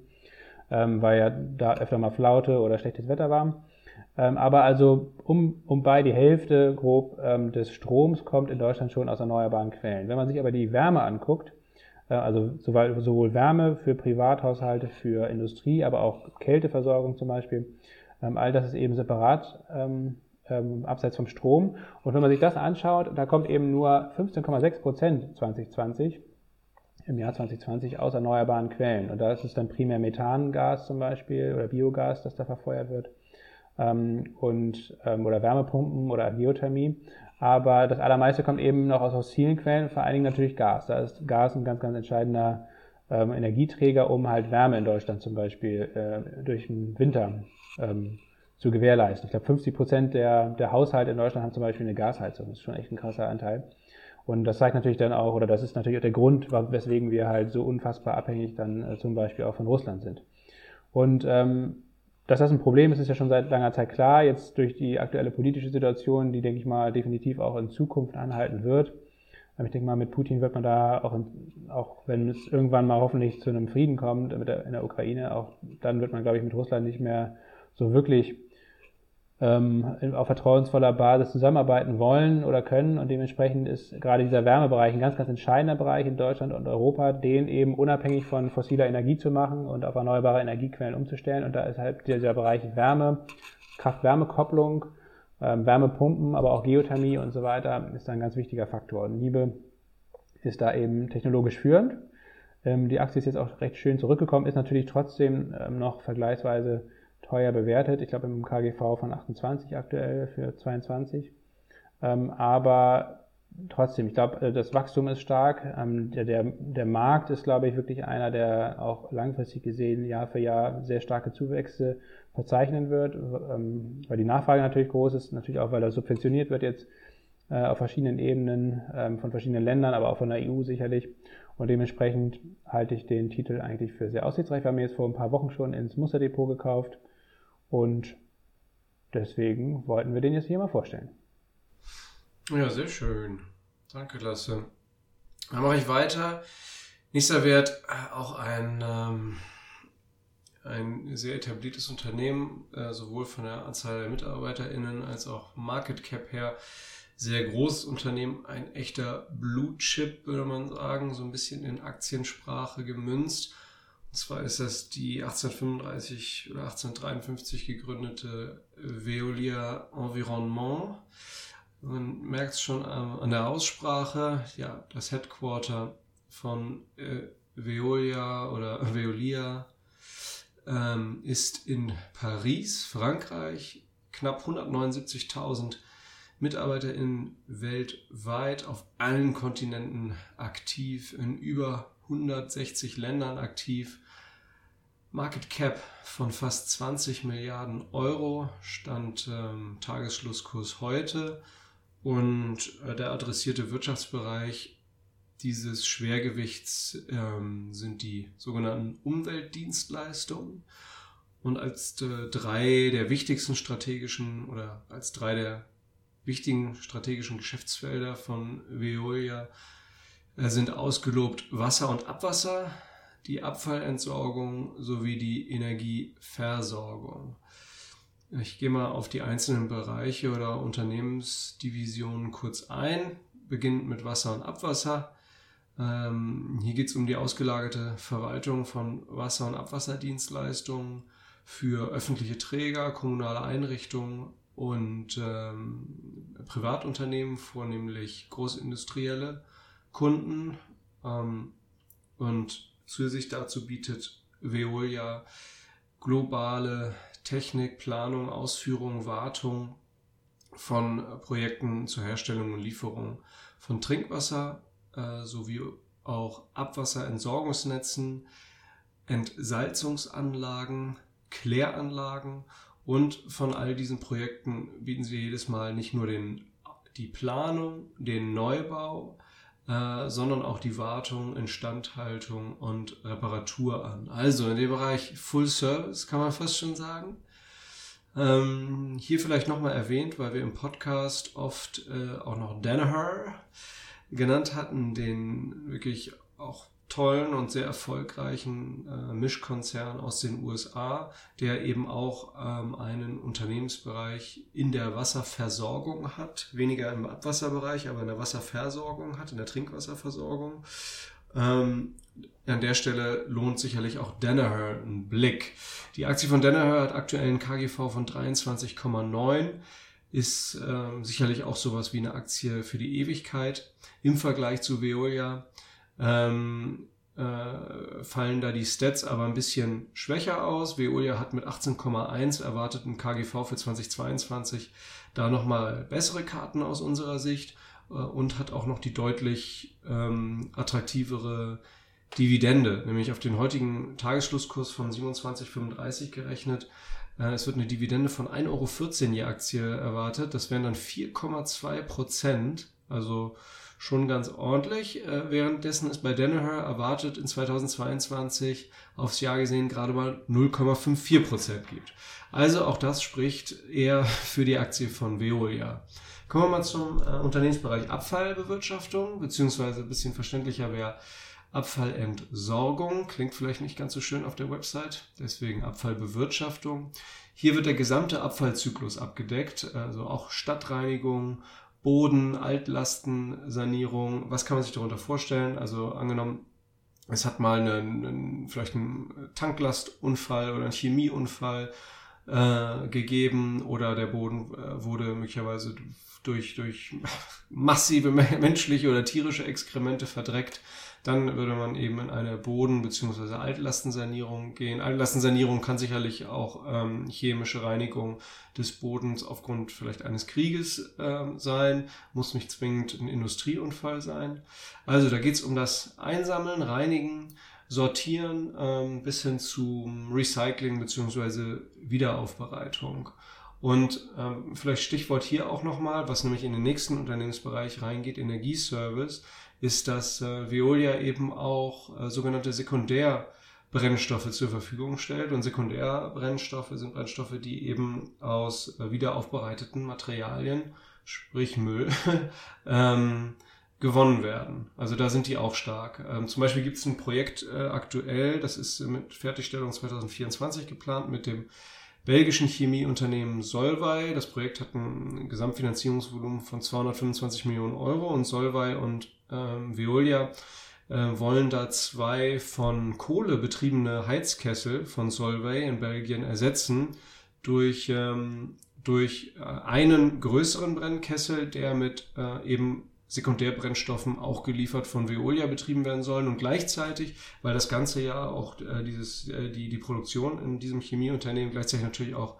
ähm, weil ja da öfter mal Flaute oder schlechtes Wetter war. Ähm, aber also um, um bei die Hälfte grob ähm, des Stroms kommt in Deutschland schon aus erneuerbaren Quellen. Wenn man sich aber die Wärme anguckt, äh, also sowohl, sowohl Wärme für Privathaushalte, für Industrie, aber auch Kälteversorgung zum Beispiel, all das ist eben separat ähm, ähm, abseits vom Strom. Und wenn man sich das anschaut, da kommt eben nur 15,6 Prozent 2020 im Jahr 2020 aus erneuerbaren Quellen. Und da ist es dann primär Methangas zum Beispiel oder Biogas, das da verfeuert wird. Ähm, und, ähm, oder Wärmepumpen oder Geothermie. Aber das allermeiste kommt eben noch aus fossilen Quellen, vor allen Dingen natürlich Gas. Da ist Gas ein ganz, ganz entscheidender ähm, Energieträger, um halt Wärme in Deutschland zum Beispiel äh, durch den Winter ähm, zu gewährleisten. Ich glaube, 50 Prozent der, der Haushalte in Deutschland haben zum Beispiel eine Gasheizung. Das ist schon echt ein krasser Anteil. Und das zeigt natürlich dann auch, oder das ist natürlich auch der Grund, weswegen wir halt so unfassbar abhängig dann äh, zum Beispiel auch von Russland sind. Und ähm, dass das ein Problem ist, ist ja schon seit langer Zeit klar. Jetzt durch die aktuelle politische Situation, die, denke ich mal, definitiv auch in Zukunft anhalten wird. Ähm, ich denke mal, mit Putin wird man da auch, in, auch wenn es irgendwann mal hoffentlich zu einem Frieden kommt mit der, in der Ukraine, auch dann wird man, glaube ich, mit Russland nicht mehr so wirklich ähm, auf vertrauensvoller Basis zusammenarbeiten wollen oder können. Und dementsprechend ist gerade dieser Wärmebereich ein ganz, ganz entscheidender Bereich in Deutschland und Europa, den eben unabhängig von fossiler Energie zu machen und auf erneuerbare Energiequellen umzustellen. Und da ist halt dieser Bereich Wärme, Kraft-Wärme-Kopplung, ähm, Wärmepumpen, aber auch Geothermie und so weiter ist ein ganz wichtiger Faktor. Und Liebe ist da eben technologisch führend. Ähm, die Aktie ist jetzt auch recht schön zurückgekommen, ist natürlich trotzdem ähm, noch vergleichsweise teuer bewertet. Ich glaube im KGV von 28 aktuell für 22. Ähm, aber trotzdem, ich glaube, äh, das Wachstum ist stark. Ähm, der, der, der Markt ist, glaube ich, wirklich einer, der auch langfristig gesehen Jahr für Jahr sehr starke Zuwächse verzeichnen wird, ähm, weil die Nachfrage natürlich groß ist, natürlich auch, weil er subventioniert wird jetzt äh, auf verschiedenen Ebenen ähm, von verschiedenen Ländern, aber auch von der EU sicherlich. Und dementsprechend halte ich den Titel eigentlich für sehr aussichtsreich. Wir haben jetzt vor ein paar Wochen schon ins Musterdepot gekauft und deswegen wollten wir den jetzt hier mal vorstellen. Ja, sehr schön. Danke, Lasse. Dann mache ich weiter. Nächster Wert, äh, auch ein, ähm, ein sehr etabliertes Unternehmen, äh, sowohl von der Anzahl der MitarbeiterInnen als auch Market Cap her. Sehr großes Unternehmen, ein echter Blue Chip, würde man sagen, so ein bisschen in Aktiensprache gemünzt. Und zwar ist das die 1835 oder 1853 gegründete Veolia Environnement. Man merkt es schon an der Aussprache, ja, das Headquarter von äh, Veolia oder [laughs] Veolia ähm, ist in Paris, Frankreich. Knapp 179.000 MitarbeiterInnen weltweit auf allen Kontinenten aktiv in über 160 Ländern aktiv. Market Cap von fast 20 Milliarden Euro, stand ähm, Tagesschlusskurs heute. Und äh, der adressierte Wirtschaftsbereich dieses Schwergewichts ähm, sind die sogenannten Umweltdienstleistungen. Und als äh, drei der wichtigsten strategischen oder als drei der wichtigen strategischen Geschäftsfelder von Veolia sind ausgelobt Wasser und Abwasser, die Abfallentsorgung sowie die Energieversorgung. Ich gehe mal auf die einzelnen Bereiche oder Unternehmensdivisionen kurz ein, beginnend mit Wasser und Abwasser. Ähm, hier geht es um die ausgelagerte Verwaltung von Wasser- und Abwasserdienstleistungen für öffentliche Träger, kommunale Einrichtungen und ähm, Privatunternehmen, vornehmlich großindustrielle Kunden. Ähm, und zusätzlich dazu bietet Veolia globale Technik, Planung, Ausführung, Wartung von Projekten zur Herstellung und Lieferung von Trinkwasser äh, sowie auch Abwasserentsorgungsnetzen, Entsalzungsanlagen, Kläranlagen und von all diesen Projekten bieten sie jedes Mal nicht nur den, die Planung, den Neubau, äh, sondern auch die Wartung, Instandhaltung und Reparatur an. Also in dem Bereich Full Service kann man fast schon sagen. Ähm, hier vielleicht nochmal erwähnt, weil wir im Podcast oft äh, auch noch Danaher genannt hatten, den wirklich auch tollen und sehr erfolgreichen äh, Mischkonzern aus den USA, der eben auch ähm, einen Unternehmensbereich in der Wasserversorgung hat, weniger im Abwasserbereich, aber in der Wasserversorgung hat, in der Trinkwasserversorgung. Ähm, an der Stelle lohnt sicherlich auch Danaher ein Blick. Die Aktie von Danaher hat aktuell einen KGV von 23,9 ist ähm, sicherlich auch sowas wie eine Aktie für die Ewigkeit. Im Vergleich zu Veolia ähm, äh, fallen da die Stats aber ein bisschen schwächer aus. Veolia hat mit 18,1 erwarteten KGV für 2022 da nochmal bessere Karten aus unserer Sicht äh, und hat auch noch die deutlich ähm, attraktivere Dividende, nämlich auf den heutigen Tagesschlusskurs von 27,35 gerechnet. Äh, es wird eine Dividende von 1,14 Euro je Aktie erwartet. Das wären dann 4,2 Prozent, also schon ganz ordentlich. Äh, währenddessen ist bei Danaher erwartet in 2022 aufs Jahr gesehen gerade mal 0,54 Prozent gibt. Also auch das spricht eher [laughs] für die Aktie von Veolia. Kommen wir mal zum äh, Unternehmensbereich Abfallbewirtschaftung, beziehungsweise ein bisschen verständlicher wäre Abfallentsorgung. Klingt vielleicht nicht ganz so schön auf der Website, deswegen Abfallbewirtschaftung. Hier wird der gesamte Abfallzyklus abgedeckt, also auch Stadtreinigung, Boden, Altlastensanierung. Was kann man sich darunter vorstellen? Also angenommen, es hat mal einen, einen vielleicht einen Tanklastunfall oder einen Chemieunfall äh, gegeben oder der Boden äh, wurde möglicherweise durch, durch [laughs] massive [laughs] menschliche oder tierische Exkremente verdreckt dann würde man eben in eine Boden- bzw. Altlastensanierung gehen. Altlastensanierung kann sicherlich auch ähm, chemische Reinigung des Bodens aufgrund vielleicht eines Krieges ähm, sein, muss nicht zwingend ein Industrieunfall sein. Also da geht es um das Einsammeln, Reinigen, Sortieren ähm, bis hin zum Recycling bzw. Wiederaufbereitung. Und ähm, vielleicht Stichwort hier auch nochmal, was nämlich in den nächsten Unternehmensbereich reingeht, Energieservice ist, dass äh, Veolia eben auch äh, sogenannte Sekundärbrennstoffe zur Verfügung stellt. Und Sekundärbrennstoffe sind Brennstoffe, die eben aus äh, wiederaufbereiteten Materialien, sprich Müll, [laughs] ähm, gewonnen werden. Also da sind die auch stark. Ähm, zum Beispiel gibt es ein Projekt äh, aktuell, das ist mit Fertigstellung 2024 geplant mit dem belgischen Chemieunternehmen Solvay. Das Projekt hat ein Gesamtfinanzierungsvolumen von 225 Millionen Euro und Solvay und ähm, Veolia äh, wollen da zwei von Kohle betriebene Heizkessel von Solvay in Belgien ersetzen durch, ähm, durch äh, einen größeren Brennkessel, der mit äh, eben Sekundärbrennstoffen auch geliefert von Veolia betrieben werden sollen. Und gleichzeitig, weil das ganze ja auch äh, dieses, äh, die, die Produktion in diesem Chemieunternehmen gleichzeitig natürlich auch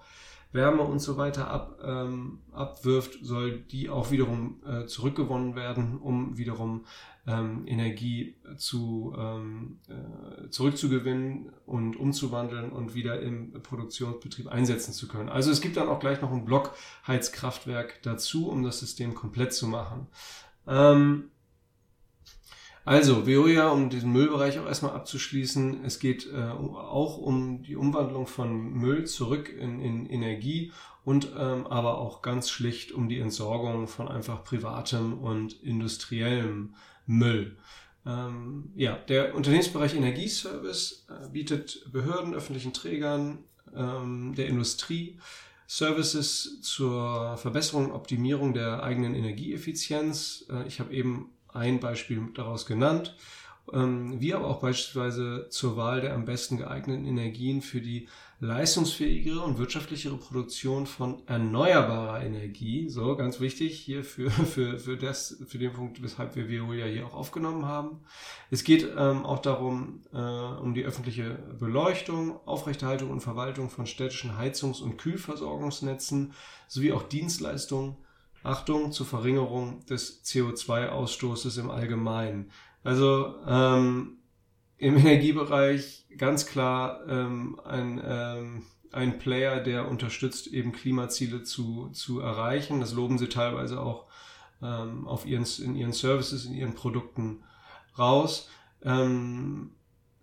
Wärme und so weiter ab, ähm, abwirft, soll die auch wiederum äh, zurückgewonnen werden, um wiederum ähm, Energie zu, ähm, äh, zurückzugewinnen und umzuwandeln und wieder im Produktionsbetrieb einsetzen zu können. Also es gibt dann auch gleich noch ein Blockheizkraftwerk dazu, um das System komplett zu machen. Ähm, also, Veolia, um diesen Müllbereich auch erstmal abzuschließen, es geht äh, auch um die Umwandlung von Müll zurück in, in Energie und ähm, aber auch ganz schlicht um die Entsorgung von einfach privatem und industriellem Müll. Äh, Ähm, ja, der Unternehmensbereich Energieservice äh, bietet Behörden, öffentlichen Trägern, ähm, der Industrie Services zur Verbesserung und Optimierung der eigenen Energieeffizienz. Äh, ich habe eben ein Beispiel daraus genannt. Ähm, wie aber auch beispielsweise zur Wahl der am besten geeigneten Energien für die leistungsfähigere und wirtschaftlichere Produktion von erneuerbarer Energie. So, ganz wichtig hier für, [laughs] für, für, das, für den Punkt, weshalb wir Veolia hier auch aufgenommen haben. Es geht ähm, auch darum, äh, um die öffentliche Beleuchtung, Aufrechterhaltung und Verwaltung von städtischen Heizungs- und Kühlversorgungsnetzen sowie auch Dienstleistungen, Achtung, zur Verringerung des CO2-Ausstoßes im Allgemeinen. Also ähm, im [laughs] Energiebereich ganz klar ähm, ein, ähm, ein Player, der unterstützt, eben Klimaziele zu, zu erreichen. Das loben sie teilweise auch ähm, auf ihren, in ihren Services, in ihren Produkten raus. Ähm,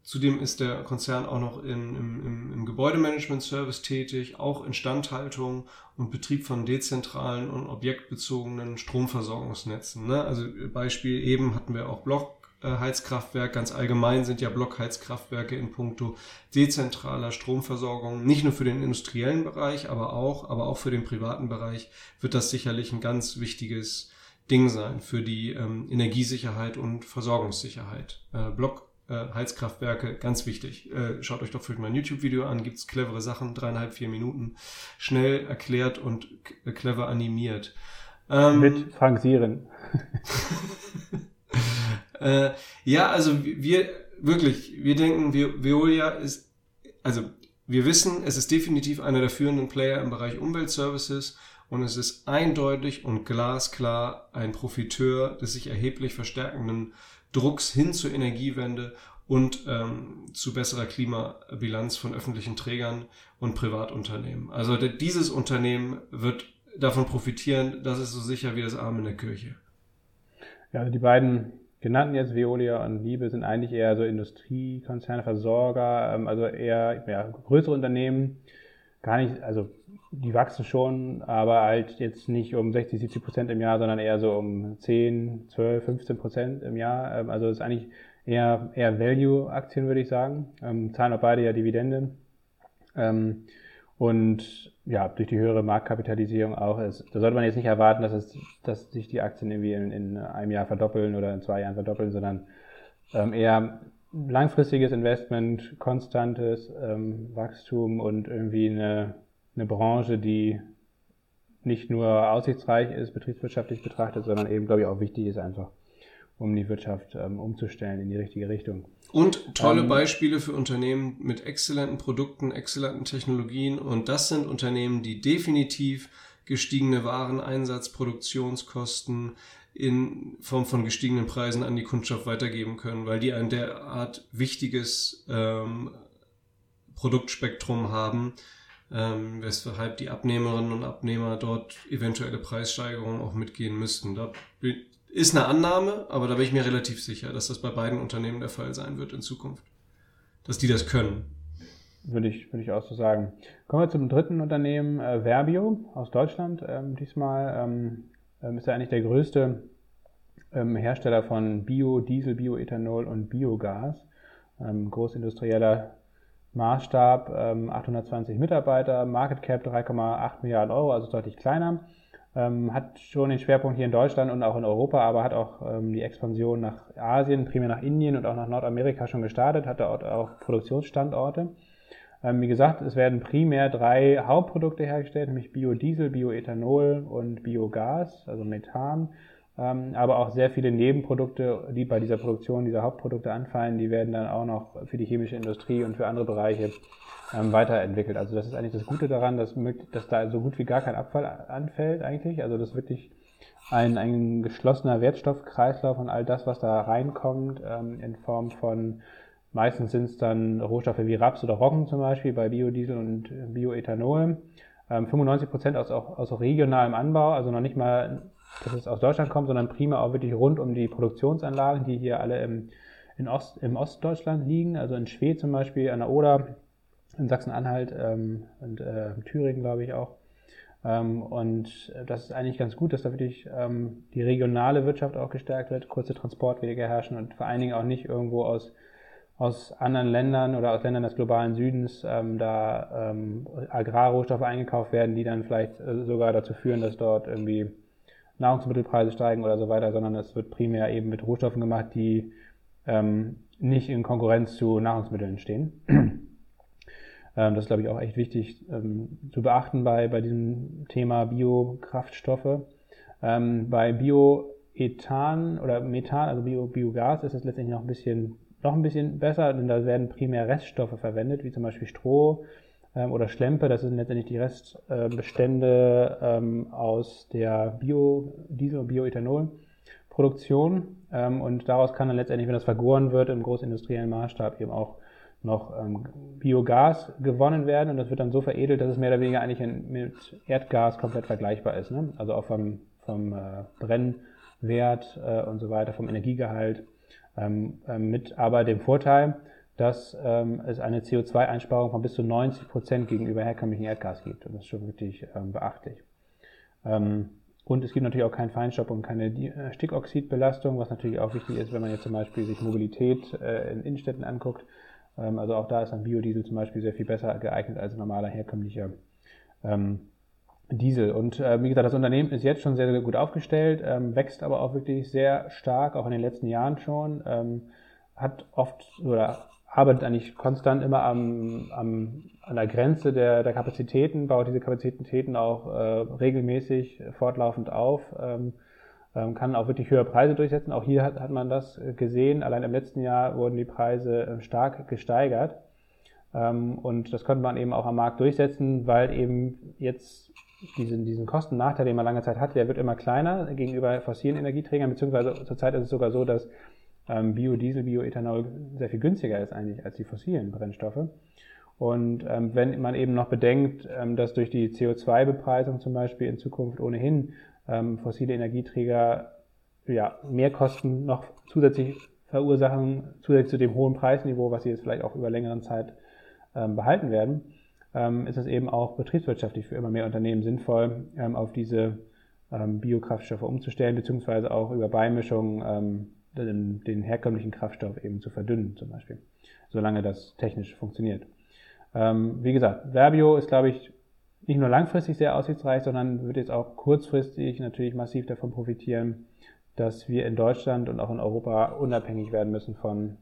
zudem ist der Konzern auch noch in, im, im, im Gebäudemanagement-Service tätig, auch Instandhaltung und Betrieb von dezentralen und objektbezogenen Stromversorgungsnetzen. Ne? Also Beispiel eben hatten wir auch Block Heizkraftwerk. Ganz allgemein sind ja Blockheizkraftwerke in puncto dezentraler Stromversorgung nicht nur für den industriellen Bereich, aber auch, aber auch für den privaten Bereich wird das sicherlich ein ganz wichtiges Ding sein für die ähm, Energiesicherheit und Versorgungssicherheit. Äh, Blockheizkraftwerke, äh, ganz wichtig. Äh, schaut euch doch vielleicht mal ein YouTube-Video an, gibt's clevere Sachen, dreieinhalb, vier Minuten, schnell erklärt und clever animiert. Ähm, Mit Frank Sieren. [laughs] Äh, ja, also wir wirklich, wir denken, Veolia ist, also wir wissen, es ist definitiv einer der führenden Player im Bereich Umweltservices und es ist eindeutig und glasklar ein Profiteur des sich erheblich verstärkenden Drucks hin zur Energiewende und ähm, zu besserer Klimabilanz von öffentlichen Trägern und Privatunternehmen. Also dieses Unternehmen wird davon profitieren, das ist so sicher wie das Arm in der Kirche. Ja, die beiden genannten jetzt Veolia und Liebe sind eigentlich eher so Industriekonzerne, Versorger, ähm, also eher ja, größere Unternehmen. Gar nicht, also die wachsen schon, aber halt jetzt nicht um 60, 70 Prozent im Jahr, sondern eher so um 10, 12, 15 Prozent im Jahr. Ähm, also es ist eigentlich eher, eher Value-Aktien, würde ich sagen. Ähm, zahlen auch beide ja Dividende. Und ja, durch die höhere Marktkapitalisierung auch ist. Da sollte man jetzt nicht erwarten, dass, es, dass sich die Aktien irgendwie in, in einem Jahr verdoppeln oder in zwei Jahren verdoppeln, sondern ähm, eher langfristiges Investment, konstantes ähm, Wachstum und irgendwie eine, eine Branche, die nicht nur aussichtsreich ist, betriebswirtschaftlich betrachtet, sondern eben, glaube ich, auch wichtig ist einfach um die Wirtschaft ähm, umzustellen in die richtige Richtung. Und tolle ähm, Beispiele für Unternehmen mit exzellenten Produkten, exzellenten Technologien. Und das sind Unternehmen, die definitiv gestiegene Wareneinsatz, Produktionskosten in Form von gestiegenen Preisen an die Kundschaft weitergeben können, weil die ein derart wichtiges ähm, Produktspektrum haben, ähm, weshalb die Abnehmerinnen und Abnehmer dort eventuelle Preissteigerungen auch mitgehen müssten. Da ist eine Annahme, aber da bin ich mir relativ sicher, dass das bei beiden Unternehmen der Fall sein wird in Zukunft. Dass die das können. Würde ich, würde ich auch so sagen. Kommen wir zum dritten Unternehmen, äh, Verbio aus Deutschland. Ähm, diesmal ähm, ähm ist er eigentlich der größte ähm, Hersteller von Biodiesel, Bioethanol und Biogas. Ähm, großindustrieller Maßstab, 820 ähm, Mitarbeiter, Market Cap 3,8 Milliarden Euro, also deutlich kleiner hat schon den Schwerpunkt hier in Deutschland und auch in Europa, aber hat auch die Expansion nach Asien, primär nach Indien und auch nach Nordamerika schon gestartet, hat dort auch Produktionsstandorte. Ähm, wie gesagt, es werden primär drei Hauptprodukte hergestellt, nämlich Biodiesel, Bioethanol und Biogas, also Methan. Ähm, aber auch sehr viele Nebenprodukte, die bei dieser Produktion dieser Hauptprodukte anfallen, die werden dann auch noch für die chemische Industrie und für andere Bereiche ähm, weiterentwickelt. Also das ist eigentlich das Gute daran, dass, dass da so gut wie gar kein Abfall anfällt eigentlich. Also das ist wirklich ein, ein geschlossener Wertstoffkreislauf und all das, was da reinkommt, ähm, in Form von meistens sind es dann Rohstoffe wie Raps oder Roggen zum Beispiel bei Biodiesel und Bioethanol. Ähm, 95 Prozent aus, aus regionalem Anbau, also noch nicht mal, dass es aus Deutschland kommt, sondern prima auch wirklich rund um die Produktionsanlagen, die hier alle im, Ost, im Ostdeutschland liegen, also in Schwedt zum Beispiel, an der Oder, in Sachsen-Anhalt ähm, und äh, Thüringen, glaube ich auch. Ähm, und das ist eigentlich ganz gut, dass da wirklich ähm, die regionale Wirtschaft auch gestärkt wird, kurze Transportwege herrschen und vor allen Dingen auch nicht irgendwo aus, aus anderen Ländern oder aus Ländern des globalen Südens ähm, da ähm, Agrarrohstoffe eingekauft werden, die dann vielleicht äh, sogar dazu führen, dass dort irgendwie Nahrungsmittelpreise steigen oder so weiter, sondern es wird primär eben mit Rohstoffen gemacht, die ähm, nicht in Konkurrenz zu Nahrungsmitteln stehen. [clears throat] Ähm, das ist, glaube ich, auch echt wichtig ähm, zu beachten bei, bei diesem Thema Biokraftstoffe. Ähm, bei Bioethan oder Methan, also Bio, Biogas, ist es letztendlich noch ein bisschen noch ein bisschen besser, denn da werden primär Reststoffe verwendet, wie zum Beispiel Stroh ähm, oder Schlempe. Das sind letztendlich die Restbestände ähm, aus der Biodiesel- und Bioethanolproduktion. Ähm, und daraus kann dann letztendlich, wenn das vergoren wird, im großindustriellen Maßstab eben auch noch ähm, Biogas gewonnen werden und das wird dann so veredelt, dass es mehr oder weniger eigentlich in, mit Erdgas komplett vergleichbar ist. Ne? Also auch vom, vom äh, Brennwert äh, und so weiter, vom Energiegehalt. Ähm, äh, mit aber dem Vorteil, dass ähm, es eine CO2-Einsparung von bis zu 90 Prozent gegenüber herkömmlichen Erdgas gibt. Und das ist schon wirklich ähm, beachtlich. Ähm, und es gibt natürlich auch keinen Feinstaub und keine äh, Stickoxidbelastung, was natürlich auch wichtig ist, wenn man jetzt zum Beispiel sich Mobilität äh, in Innenstädten anguckt. Ähm, also auch da ist ein Biodiesel zum Beispiel sehr viel besser geeignet als normaler herkömmlicher ähm, Diesel. Und äh, wie gesagt, das Unternehmen ist jetzt schon sehr, sehr gut aufgestellt, ähm, wächst aber auch wirklich sehr stark, auch in den letzten Jahren schon, ähm, hat oft oder arbeitet eigentlich konstant immer am, am, an der Grenze der, der Kapazitäten, baut diese Kapazitäten auch äh, regelmäßig fortlaufend auf. Ähm, ähm, kann auch wirklich höhere Preise durchsetzen. Auch hier hat, hat man das gesehen. Allein im letzten Jahr wurden die Preise äh, stark gesteigert. Ähm, und das konnte man eben auch am Markt durchsetzen, weil eben jetzt diesen, diesen Kostennachteil, den man lange Zeit hatte, der wird immer kleiner gegenüber fossilen Energieträgern, beziehungsweise zurzeit ist es sogar so, dass ähm, Biodiesel, Bioethanol sehr viel günstiger ist eigentlich als die fossilen Brennstoffe. Und ähm, wenn man eben noch bedenkt, ähm, dass durch die CO2-Bepreisung zum Beispiel in Zukunft ohnehin ähm, fossile Energieträger ja, mehr Kosten noch zusätzlich verursachen, zusätzlich zu dem hohen Preisniveau, was sie jetzt vielleicht auch über längeren Zeit ähm, behalten werden, ist es eben auch betriebswirtschaftlich für immer mehr Unternehmen sinnvoll, ähm, auf diese ähm, Biokraftstoffe umzustellen, beziehungsweise auch über Beimischungen ähm, den, herkömmlichen Kraftstoff eben zu verdünnen, zum Beispiel, solange das technisch funktioniert. wie gesagt, Verbio ist, glaube ich, nicht nur langfristig sehr aussichtsreich, sondern wird jetzt auch kurzfristig natürlich massiv davon profitieren, dass wir in Deutschland und auch in Europa unabhängig werden müssen von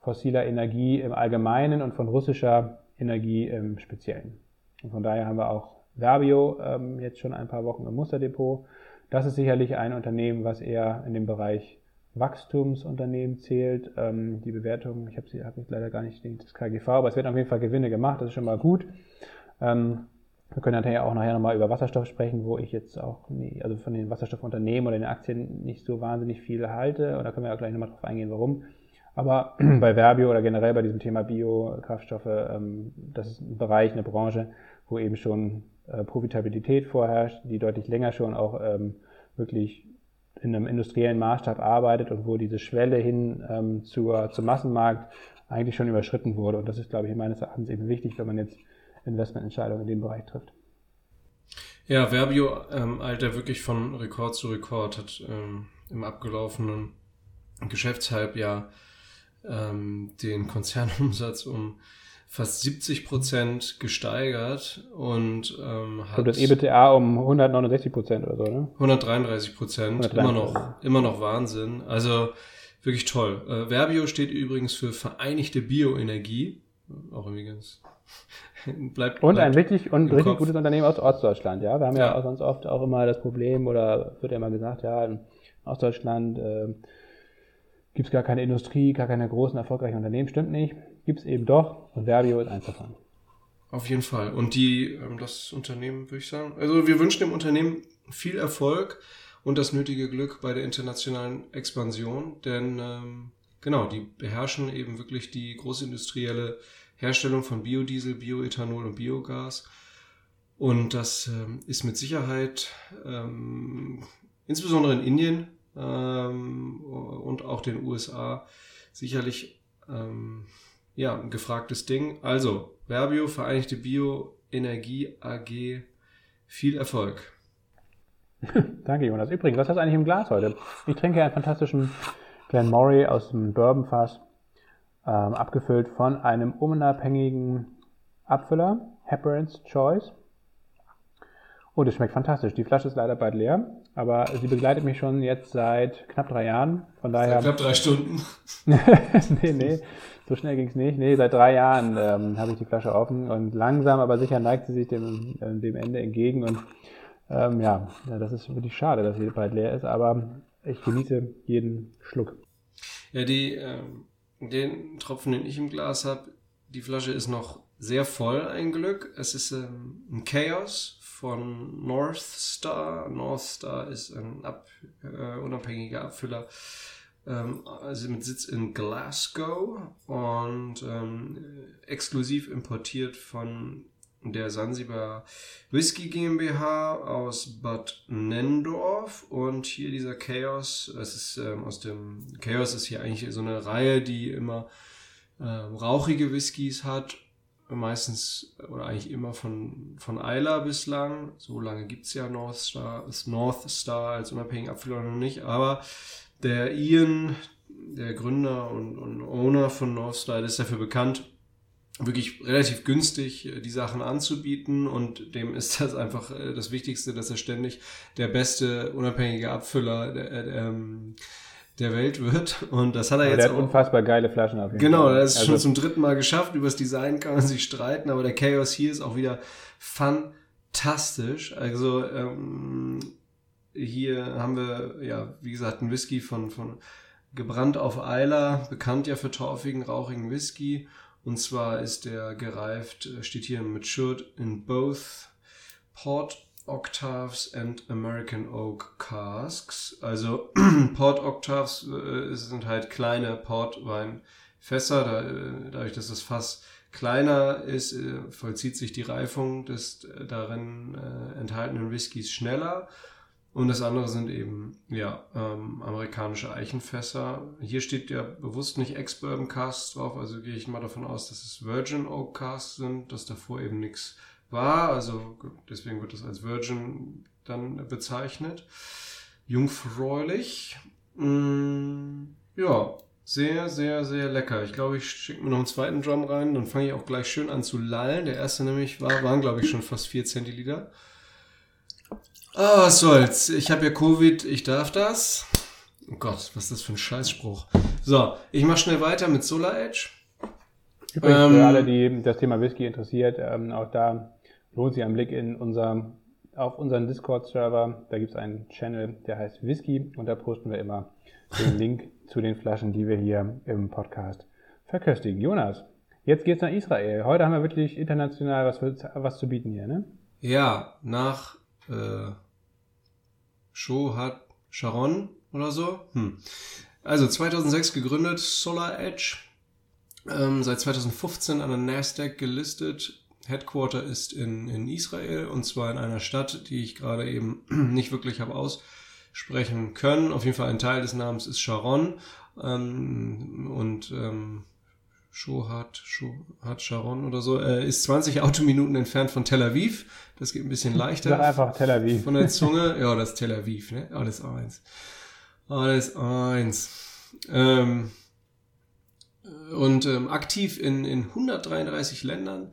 fossiler Energie im Allgemeinen und von russischer Energie im Speziellen. Und von daher haben wir auch Verbio ähm, jetzt schon ein paar Wochen im Musterdepot. Das ist sicherlich ein Unternehmen, was eher in dem Bereich Wachstumsunternehmen zählt. Ähm, die Bewertung, ich habe sie hab leider gar nicht das KGV, aber es werden auf jeden Fall Gewinne gemacht, das ist schon mal gut. Ähm, wir können natürlich auch nachher nochmal über Wasserstoff sprechen, wo ich jetzt auch, nie, also von den Wasserstoffunternehmen oder den Aktien nicht so wahnsinnig viel halte. Und da können wir auch gleich nochmal drauf eingehen, warum. Aber [clears throat] bei Verbio oder generell bei diesem Thema Biokraftstoffe, ähm, das ist ein Bereich, eine Branche, wo eben schon äh, Profitabilität vorherrscht, die deutlich länger schon auch ähm, wirklich in einem industriellen Maßstab arbeitet und wo diese Schwelle hin ähm, zur, zum Massenmarkt eigentlich schon überschritten wurde. Und das ist, glaube ich, meines Erachtens eben wichtig, wenn man jetzt Investmententscheidungen in dem Bereich trifft. Ja, Verbio ähm, eilt ja wirklich von Rekord zu Rekord, hat ähm, im abgelaufenen Geschäftshalbjahr ähm, den Konzernumsatz um fast 70 Prozent gesteigert und ähm, hat das EBITDA um 169 Prozent oder so, ne? 133 Prozent, immer noch, immer noch Wahnsinn. Also wirklich toll. Äh, Verbio steht übrigens für Vereinigte Bioenergie, auch irgendwie ganz [laughs] bleibt, und bleibt ein richtig und richtig Kopf. gutes Unternehmen aus Ostdeutschland, ja. Wir haben ja. ja sonst oft auch immer das Problem oder wird ja immer gesagt, ja, in Ostdeutschland äh, gibt es gar keine Industrie, gar keine großen erfolgreichen Unternehmen. Stimmt nicht. Gibt es eben doch und Verbio ist eins davon. Auf jeden Fall. Und die, ähm, das Unternehmen, würde ich sagen, also wir wünschen dem Unternehmen viel Erfolg und das nötige Glück bei der internationalen Expansion, denn ähm, genau, die beherrschen eben wirklich die großindustrielle Herstellung von Biodiesel, Bioethanol und Biogas. Und das ähm, ist mit Sicherheit ähm, insbesondere in Indien ähm, und auch den USA sicherlich ähm, ja, ein gefragtes Ding. Also, Verbio, Vereinigte Bioenergie AG, viel Erfolg. [laughs] Danke, Jonas. Übrigens, was hast du eigentlich im Glas heute? Ich trinke einen fantastischen Glen Murray aus dem Bourbonfass, ähm, abgefüllt von einem unabhängigen Abfüller, Hepburn's Choice. Und es schmeckt fantastisch. Die Flasche ist leider bald leer, aber sie begleitet mich schon jetzt seit knapp drei Jahren. Von daher. Seit knapp drei Stunden. [laughs] nee, nee, so schnell ging es nicht. Nee, seit drei Jahren ähm, habe ich die Flasche offen und langsam, aber sicher neigt sie sich dem, äh, dem Ende entgegen. Und ähm, ja, das ist wirklich schade, dass sie bald leer ist, aber ich genieße jeden Schluck. Ja, die, ähm, den Tropfen, den ich im Glas habe, die Flasche ist noch sehr voll, ein Glück. Es ist ähm, ein Chaos von North Star. North Star ist ein ab, äh, unabhängiger Abfüller, ähm, also mit Sitz in Glasgow und ähm, exklusiv importiert von der Sansibar Whisky GmbH aus Bad Nendorf und hier dieser Chaos, es ist ähm, aus dem Chaos ist hier eigentlich so eine Reihe, die immer äh, rauchige Whiskys hat, meistens oder eigentlich immer von von Isla bislang. So lange gibt's ja North Star, ist North Star als unabhängiger Abfüller noch nicht, aber der Ian, der Gründer und, und Owner von North Star, ist dafür bekannt, wirklich relativ günstig äh, die Sachen anzubieten und dem [laughs] ist das einfach äh, das Wichtigste, dass er ständig der beste unabhängige Abfüller der, äh, ähm, der Welt wird und das hat er aber jetzt der hat auch, unfassbar geile Flaschen auf jeden genau, Fall. Das ist also, schon zum dritten Mal geschafft. Über das Design kann man sich streiten, aber der Chaos hier ist auch wieder fantastisch. Also ähm, hier haben wir ja, wie gesagt, einen Whisky von von gebrannt auf Eiler, bekannt ja für torfigen, rauchigen Whisky und zwar ist der gereift, äh, steht hier matured in both Port Octaves and American Oak Casks. Also [clears throat] Port Octaves äh, sind halt kleine Portweinfässer. Da, äh, dadurch, dass das Fass kleiner ist, äh, vollzieht sich die Reifung des äh, darin äh, enthaltenen Whiskys schneller. Und das andere sind eben ja ähm, amerikanische Eichenfässer. Hier steht ja bewusst nicht Ex-Bourbon Casks drauf, also gehe ich mal davon aus, dass es Virgin Oak Casks sind, dass davor eben nichts war. Also deswegen wird das als Virgin dann bezeichnet. Jungfräulich. Mm, ja, sehr, sehr, sehr lecker. Ich glaube, ich schicke mir noch einen zweiten Drum rein, dann fange ich auch gleich schön an zu lallen. Der erste nämlich war, waren, glaube ich, schon fast 4 Zentiliter. Ah, was soll's. Ich habe ja Covid, ich darf das. Oh Gott, was ist das für ein Scheißspruch. So, ich mache schnell weiter mit Solar Edge. Übrigens, ähm, für alle, die das Thema Whisky interessiert, ähm, auch da lohnt sich ein Blick in unser, auf unseren Discord-Server. Da gibt es einen Channel, der heißt Whisky und da posten wir immer den [laughs] Link zu den Flaschen, die wir hier im Podcast verköstigen. Jonas, jetzt geht's nach Israel. Heute haben wir wirklich international was, was zu bieten hier, ne? Ja, nach äh, Shohat Sharon oder so. Hm. Also 2006 gegründet, Solar Edge. Ähm, seit 2015 an der Nasdaq gelistet. Headquarter ist in, in Israel und zwar in einer Stadt, die ich gerade eben [clears throat] nicht wirklich habe aussprechen können. Auf jeden Fall ein Teil des Namens ist Sharon. Ähm, und ähm, Shohat, Shohat Sharon oder so, äh, ist 20 Autominuten entfernt von Tel Aviv. Das geht ein bisschen leichter. Sag einfach Tel Aviv. Von der Zunge. Ja, das ist Tel Aviv, ne? Alles eins. Alles eins. Ähm, und ähm, aktiv in, in 133 Ländern.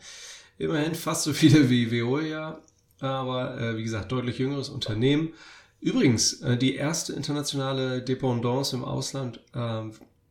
Immerhin fast so viele wie Veolia. Aber äh, wie gesagt, deutlich jüngeres Unternehmen. Übrigens, äh, die erste internationale Dependance im Ausland äh,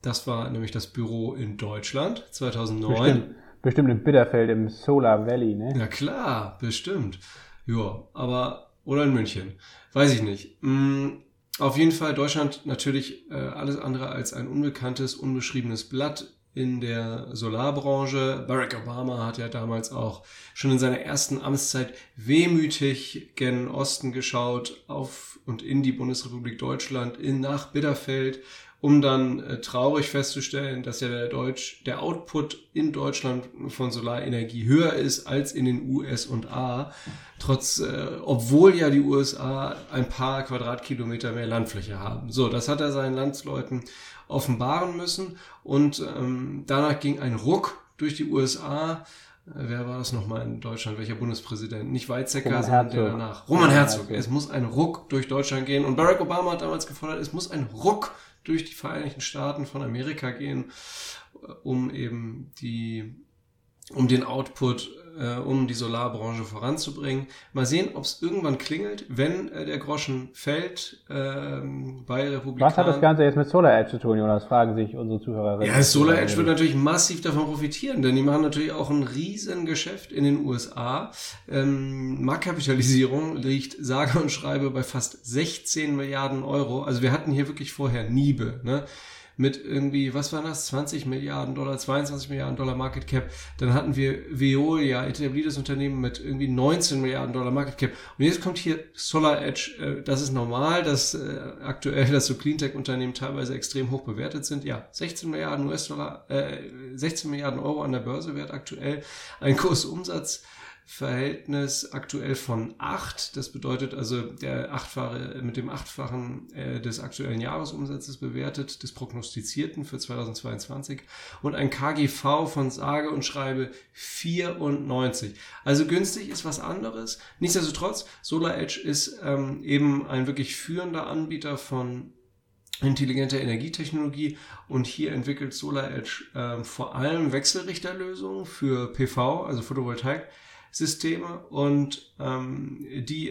das war nämlich das Büro in Deutschland 2009. Bestimmt, bestimmt in Bitterfeld im Solar Valley, ne? Ja klar, bestimmt. Ja, aber oder in München, weiß ich nicht. Mhm, auf jeden Fall Deutschland natürlich äh, alles andere als ein unbekanntes, unbeschriebenes Blatt in der Solarbranche. Barack Obama hat ja damals auch schon in seiner ersten Amtszeit wehmütig gen Osten geschaut auf und in die Bundesrepublik Deutschland, in nach Bitterfeld um dann äh, traurig festzustellen, dass ja der Deutsch, der Output in Deutschland von Solarenergie höher ist als in den USA, trotz, äh, obwohl ja die USA ein paar Quadratkilometer mehr Landfläche haben. So, das hat er seinen Landsleuten offenbaren müssen und ähm, danach ging ein Ruck durch die USA wer war das nochmal in Deutschland? Welcher Bundespräsident? Nicht Weizsäcker, sondern der danach. Roman Herzog. Es muss ein Ruck durch Deutschland gehen. Und Barack Obama hat damals gefordert, es muss ein Ruck durch die Vereinigten Staaten von Amerika gehen, um eben die, um den Output äh, um die Solarbranche voranzubringen. Mal sehen, ob es irgendwann klingelt, wenn äh, der Groschen fällt ähm, bei Republikanern. Was hat das Ganze jetzt mit Solar Edge zu tun, Jonas? Fragen sich unsere Zuhörer. Ja, Solar Edge wird natürlich massiv davon profitieren, denn die machen natürlich auch ein riesen Geschäft in den USA. Ähm, Marktkapitalisierung liegt sage und schreibe bei fast 16 Milliarden Euro. Also wir hatten hier wirklich vorher Niebe. Ne? Mit irgendwie, was war das, 20 Milliarden Dollar, 22 Milliarden Dollar Market Cap. Dann hatten wir Veolia, etabliertes Unternehmen mit irgendwie 19 Milliarden Dollar Market Cap. Und jetzt kommt hier Solar Edge. Äh, das ist normal, dass äh, aktuell, [laughs] dass so Cleantech-Unternehmen teilweise extrem hoch bewertet sind. Ja, 16 Milliarden US-Dollar, äh, 16 Milliarden Euro an der Börse wert aktuell. Ein Kursumsatz Verhältnis aktuell von 8. Das bedeutet also der achtfache, mit dem achtfachen äh, des aktuellen Jahresumsatzes bewertet, des prognostizierten für 2022 und ein KGV von sage und schreibe 94. Also günstig ist was anderes. Nichtsdestotrotz, Solar Edge ist ähm, eben ein wirklich führender Anbieter von intelligenter Energietechnologie und hier entwickelt Solar Edge äh, vor allem Wechselrichterlösungen für PV, also Photovoltaik Systeme und ähm, die,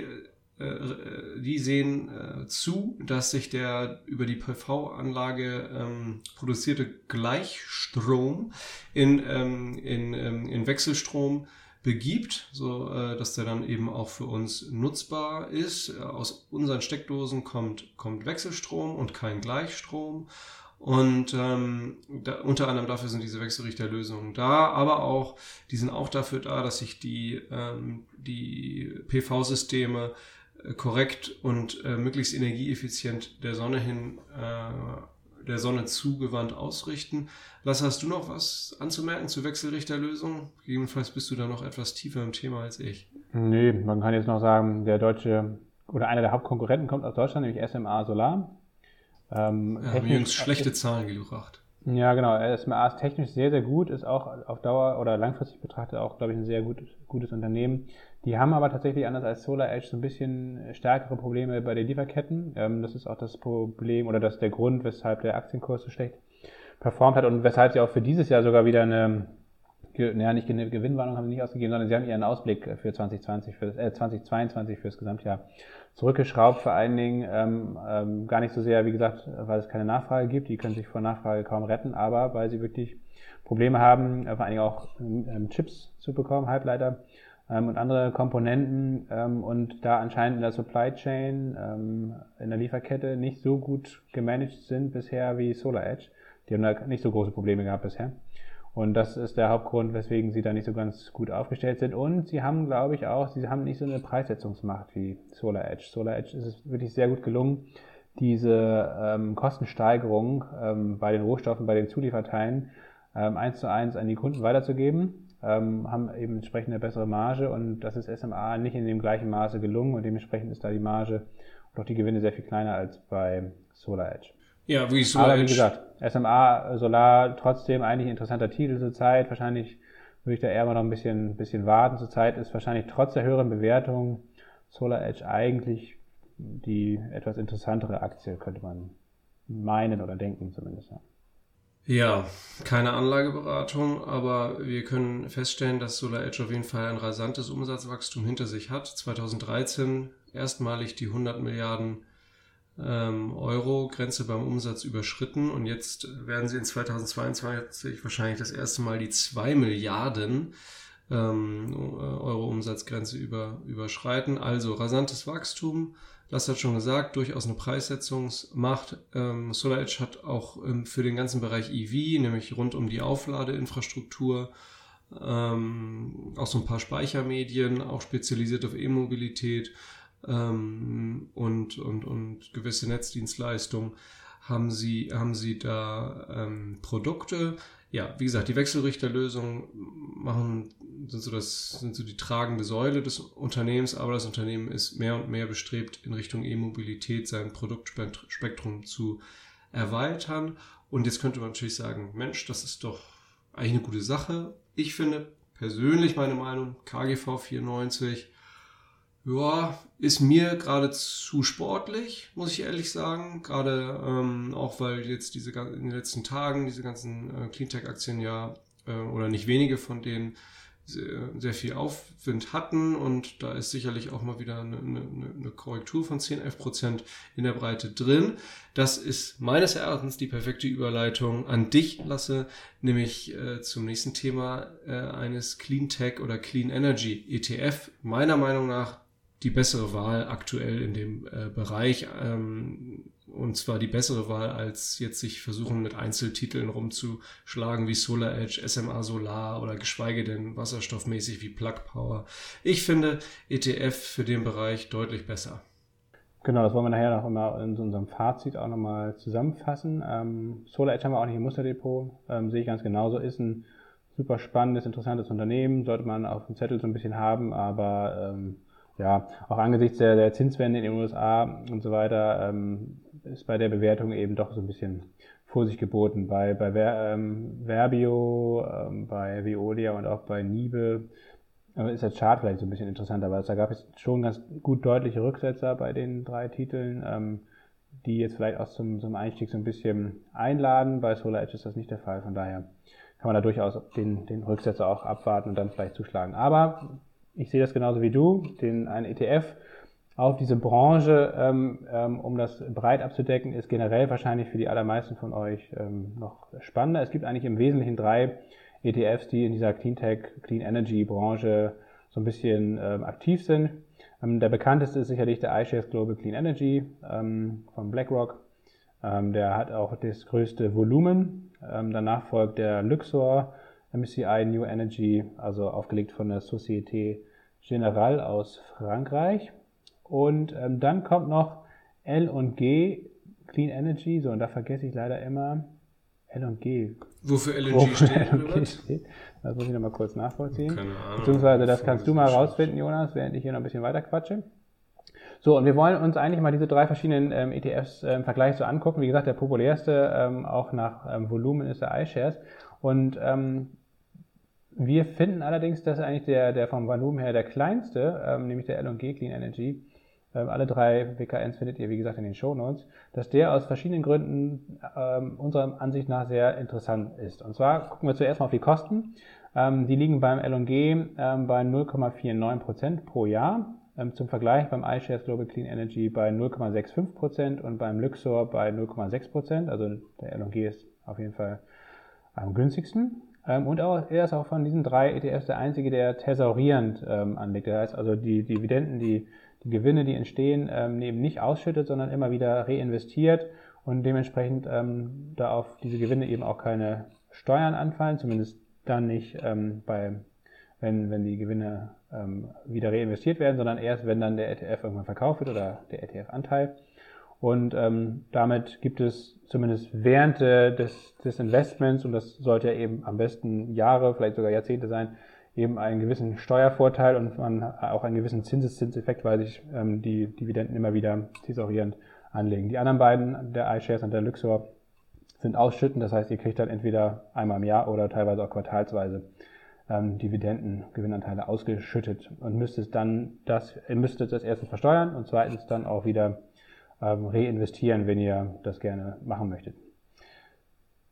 äh, die sehen äh, zu, dass sich der über die PV-Anlage ähm, produzierte Gleichstrom in, ähm, in, ähm, in Wechselstrom begibt, so äh, dass der dann eben auch für uns nutzbar ist. Aus unseren Steckdosen kommt, kommt Wechselstrom und kein Gleichstrom. Und ähm, da, unter anderem dafür sind diese Wechselrichterlösungen da, aber auch, die sind auch dafür da, dass sich die, ähm, die PV-Systeme äh, korrekt und äh, möglichst energieeffizient der Sonne hin, äh, der Sonne zugewandt ausrichten. Was hast du noch was anzumerken zu Wechselrichterlösungen? Gegebenenfalls bist du da noch etwas tiefer im Thema als ich. Nee, man kann jetzt noch sagen, der deutsche oder einer der Hauptkonkurrenten kommt aus Deutschland, nämlich SMA Solar. Ähm, ja, haben jüngst schlechte Zahlen gebracht. Ja, genau. SMA ist technisch sehr, sehr gut, ist auch auf Dauer oder langfristig betrachtet auch, glaube ich, ein sehr gut, gutes Unternehmen. Die haben aber tatsächlich anders als Solar Edge so ein bisschen stärkere Probleme bei den Lieferketten. Ähm, das ist auch das Problem oder das ist der Grund, weshalb der Aktienkurs so schlecht performt hat und weshalb sie auch für dieses Jahr sogar wieder eine, naja, nicht Gewinnwarnung haben sie nicht ausgegeben, sondern sie haben ihren Ausblick für 2020, für äh, 2022 für das Gesamtjahr zurückgeschraubt, vor allen Dingen ähm, ähm, gar nicht so sehr, wie gesagt, weil es keine Nachfrage gibt, die können sich vor Nachfrage kaum retten, aber weil sie wirklich Probleme haben, äh, vor allen Dingen auch ähm, Chips zu bekommen, Halbleiter ähm, und andere Komponenten ähm, und da anscheinend in der Supply Chain, ähm, in der Lieferkette nicht so gut gemanagt sind bisher wie Solar Edge. Die haben da nicht so große Probleme gehabt bisher. Und das ist der Hauptgrund, weswegen sie da nicht so ganz gut aufgestellt sind. Und sie haben, glaube ich, auch, sie haben nicht so eine Preissetzungsmacht wie Solar Edge. Solar Edge ist es wirklich sehr gut gelungen, diese ähm, Kostensteigerung ähm, bei den Rohstoffen, bei den Zulieferteilen ähm, eins zu eins an die Kunden weiterzugeben, ähm, haben eben entsprechend eine bessere Marge und das ist SMA nicht in dem gleichen Maße gelungen und dementsprechend ist da die Marge und auch die Gewinne sehr viel kleiner als bei Solar Edge. Ja, wie Solar Aber wie gesagt, SMA Solar trotzdem eigentlich interessanter Titel zurzeit. Wahrscheinlich würde ich da eher mal noch ein bisschen, bisschen warten. Zurzeit ist wahrscheinlich trotz der höheren Bewertung Solar Edge eigentlich die etwas interessantere Aktie, könnte man meinen oder denken zumindest. Ja. Ja, keine Anlageberatung, aber wir können feststellen, dass Solar Edge auf jeden Fall ein rasantes Umsatzwachstum hinter sich hat. 2013 erstmalig die 100 Milliarden ähm, Euro Grenze beim Umsatz überschritten und jetzt werden sie in 2022 wahrscheinlich das erste Mal die 2 Milliarden ähm, Euro Umsatzgrenze über, überschreiten. Also rasantes Wachstum. Lass hat schon gesagt, durchaus eine Preissetzungsmacht. Ähm, SolarEdge hat auch ähm, für den ganzen Bereich EV, nämlich rund um die Aufladeinfrastruktur, ähm, auch so ein paar Speichermedien, auch spezialisiert auf E-Mobilität ähm, und, und, und gewisse Netzdienstleistungen haben sie, haben sie da ähm, Produkte. Ja, wie gesagt, die Wechselrichterlösungen machen, sind so, das, sind so die tragende Säule des Unternehmens, aber das Unternehmen ist mehr und mehr bestrebt, in Richtung E-Mobilität sein Produktspektrum zu erweitern. Und jetzt könnte man natürlich sagen, Mensch, das ist doch eigentlich eine gute Sache. Ich finde, persönlich meine Meinung, KGV 94, ja, ist mir gerade zu sportlich, muss ich ehrlich sagen. Gerade ähm, auch weil jetzt diese in den letzten Tagen diese ganzen äh, Cleantech-Aktien ja äh, oder nicht wenige von denen sehr, sehr viel Aufwind hatten und da ist sicherlich auch mal wieder eine, eine, eine Korrektur von 10, 11 Prozent in der Breite drin. Das ist meines Erachtens die perfekte Überleitung an dich, Lasse, nämlich äh, zum nächsten Thema äh, eines Clean Tech oder Clean Energy ETF. Meiner Meinung nach die bessere Wahl aktuell in dem äh, Bereich. Ähm, und zwar die bessere Wahl, als jetzt sich versuchen mit Einzeltiteln rumzuschlagen wie Solar Edge, SMA Solar oder geschweige denn wasserstoffmäßig wie Plug Power. Ich finde ETF für den Bereich deutlich besser. Genau, das wollen wir nachher noch immer in unserem Fazit auch nochmal zusammenfassen. Ähm, Solar Edge haben wir auch nicht im Musterdepot, ähm, sehe ich ganz genauso, ist ein super spannendes, interessantes Unternehmen, sollte man auf dem Zettel so ein bisschen haben, aber ähm, ja, auch angesichts der, der Zinswende in den USA und so weiter ähm, ist bei der Bewertung eben doch so ein bisschen Vorsicht geboten. Bei, bei Ver, ähm, Verbio, ähm, bei Veolia und auch bei Nibe äh, ist der Chart vielleicht so ein bisschen interessanter, weil da gab es schon ganz gut deutliche Rücksetzer bei den drei Titeln, ähm, die jetzt vielleicht auch zum, zum Einstieg so ein bisschen einladen. Bei Solar Edge ist das nicht der Fall, von daher kann man da durchaus den, den Rücksetzer auch abwarten und dann vielleicht zuschlagen. Aber ich sehe das genauso wie du, den, ein ETF auf diese Branche, ähm, ähm, um das breit abzudecken, ist generell wahrscheinlich für die allermeisten von euch ähm, noch spannender. Es gibt eigentlich im Wesentlichen drei ETFs, die in dieser Cleantech, Clean Energy Branche so ein bisschen ähm, aktiv sind. Ähm, der bekannteste ist sicherlich der iShares Global Clean Energy ähm, von BlackRock. Ähm, der hat auch das größte Volumen. Ähm, danach folgt der Luxor MSCI New Energy, also aufgelegt von der Société Générale aus Frankreich. Und ähm, dann kommt noch L&G Clean Energy, so und da vergesse ich leider immer L&G. Wofür L&G steht, steht. Das muss ich nochmal kurz nachvollziehen. Keine Ahnung. Beziehungsweise das kannst du mal rausfinden, Jonas, während ich hier noch ein bisschen weiter quatsche. So, und wir wollen uns eigentlich mal diese drei verschiedenen ähm, ETFs äh, im Vergleich so angucken. Wie gesagt, der populärste, ähm, auch nach ähm, Volumen, ist der iShares. Und ähm, wir finden allerdings, dass eigentlich der, der vom Volumen her der kleinste, ähm, nämlich der L&G Clean Energy, ähm, alle drei WKNs findet ihr, wie gesagt, in den Show Notes, dass der aus verschiedenen Gründen ähm, unserer Ansicht nach sehr interessant ist. Und zwar gucken wir zuerst mal auf die Kosten. Ähm, die liegen beim L&G ähm, bei 0,49% pro Jahr. Ähm, zum Vergleich beim iShares Global Clean Energy bei 0,65% und beim Luxor bei 0,6%. Also der L&G ist auf jeden Fall am günstigsten. Ähm, und auch, er ist auch von diesen drei ETFs der einzige, der thesaurierend ähm, anlegt. Das heißt also, die Dividenden, die, die Gewinne, die entstehen, ähm, eben nicht ausschüttet, sondern immer wieder reinvestiert und dementsprechend ähm, da auf diese Gewinne eben auch keine Steuern anfallen, zumindest dann nicht ähm, bei, wenn, wenn die Gewinne ähm, wieder reinvestiert werden, sondern erst, wenn dann der ETF irgendwann verkauft wird oder der ETF-Anteil. Und ähm, damit gibt es zumindest während äh, des, des Investments, und das sollte ja eben am besten Jahre, vielleicht sogar Jahrzehnte sein, eben einen gewissen Steuervorteil und man auch einen gewissen Zinseszinseffekt, weil sich ähm, die Dividenden immer wieder thesaurierend anlegen. Die anderen beiden, der iShares und der Luxor, sind ausschüttend, das heißt, ihr kriegt dann entweder einmal im Jahr oder teilweise auch quartalsweise ähm, Dividenden, Gewinnanteile ausgeschüttet und müsstet dann das, ihr müsstet das erstens versteuern und zweitens dann auch wieder reinvestieren, wenn ihr das gerne machen möchtet.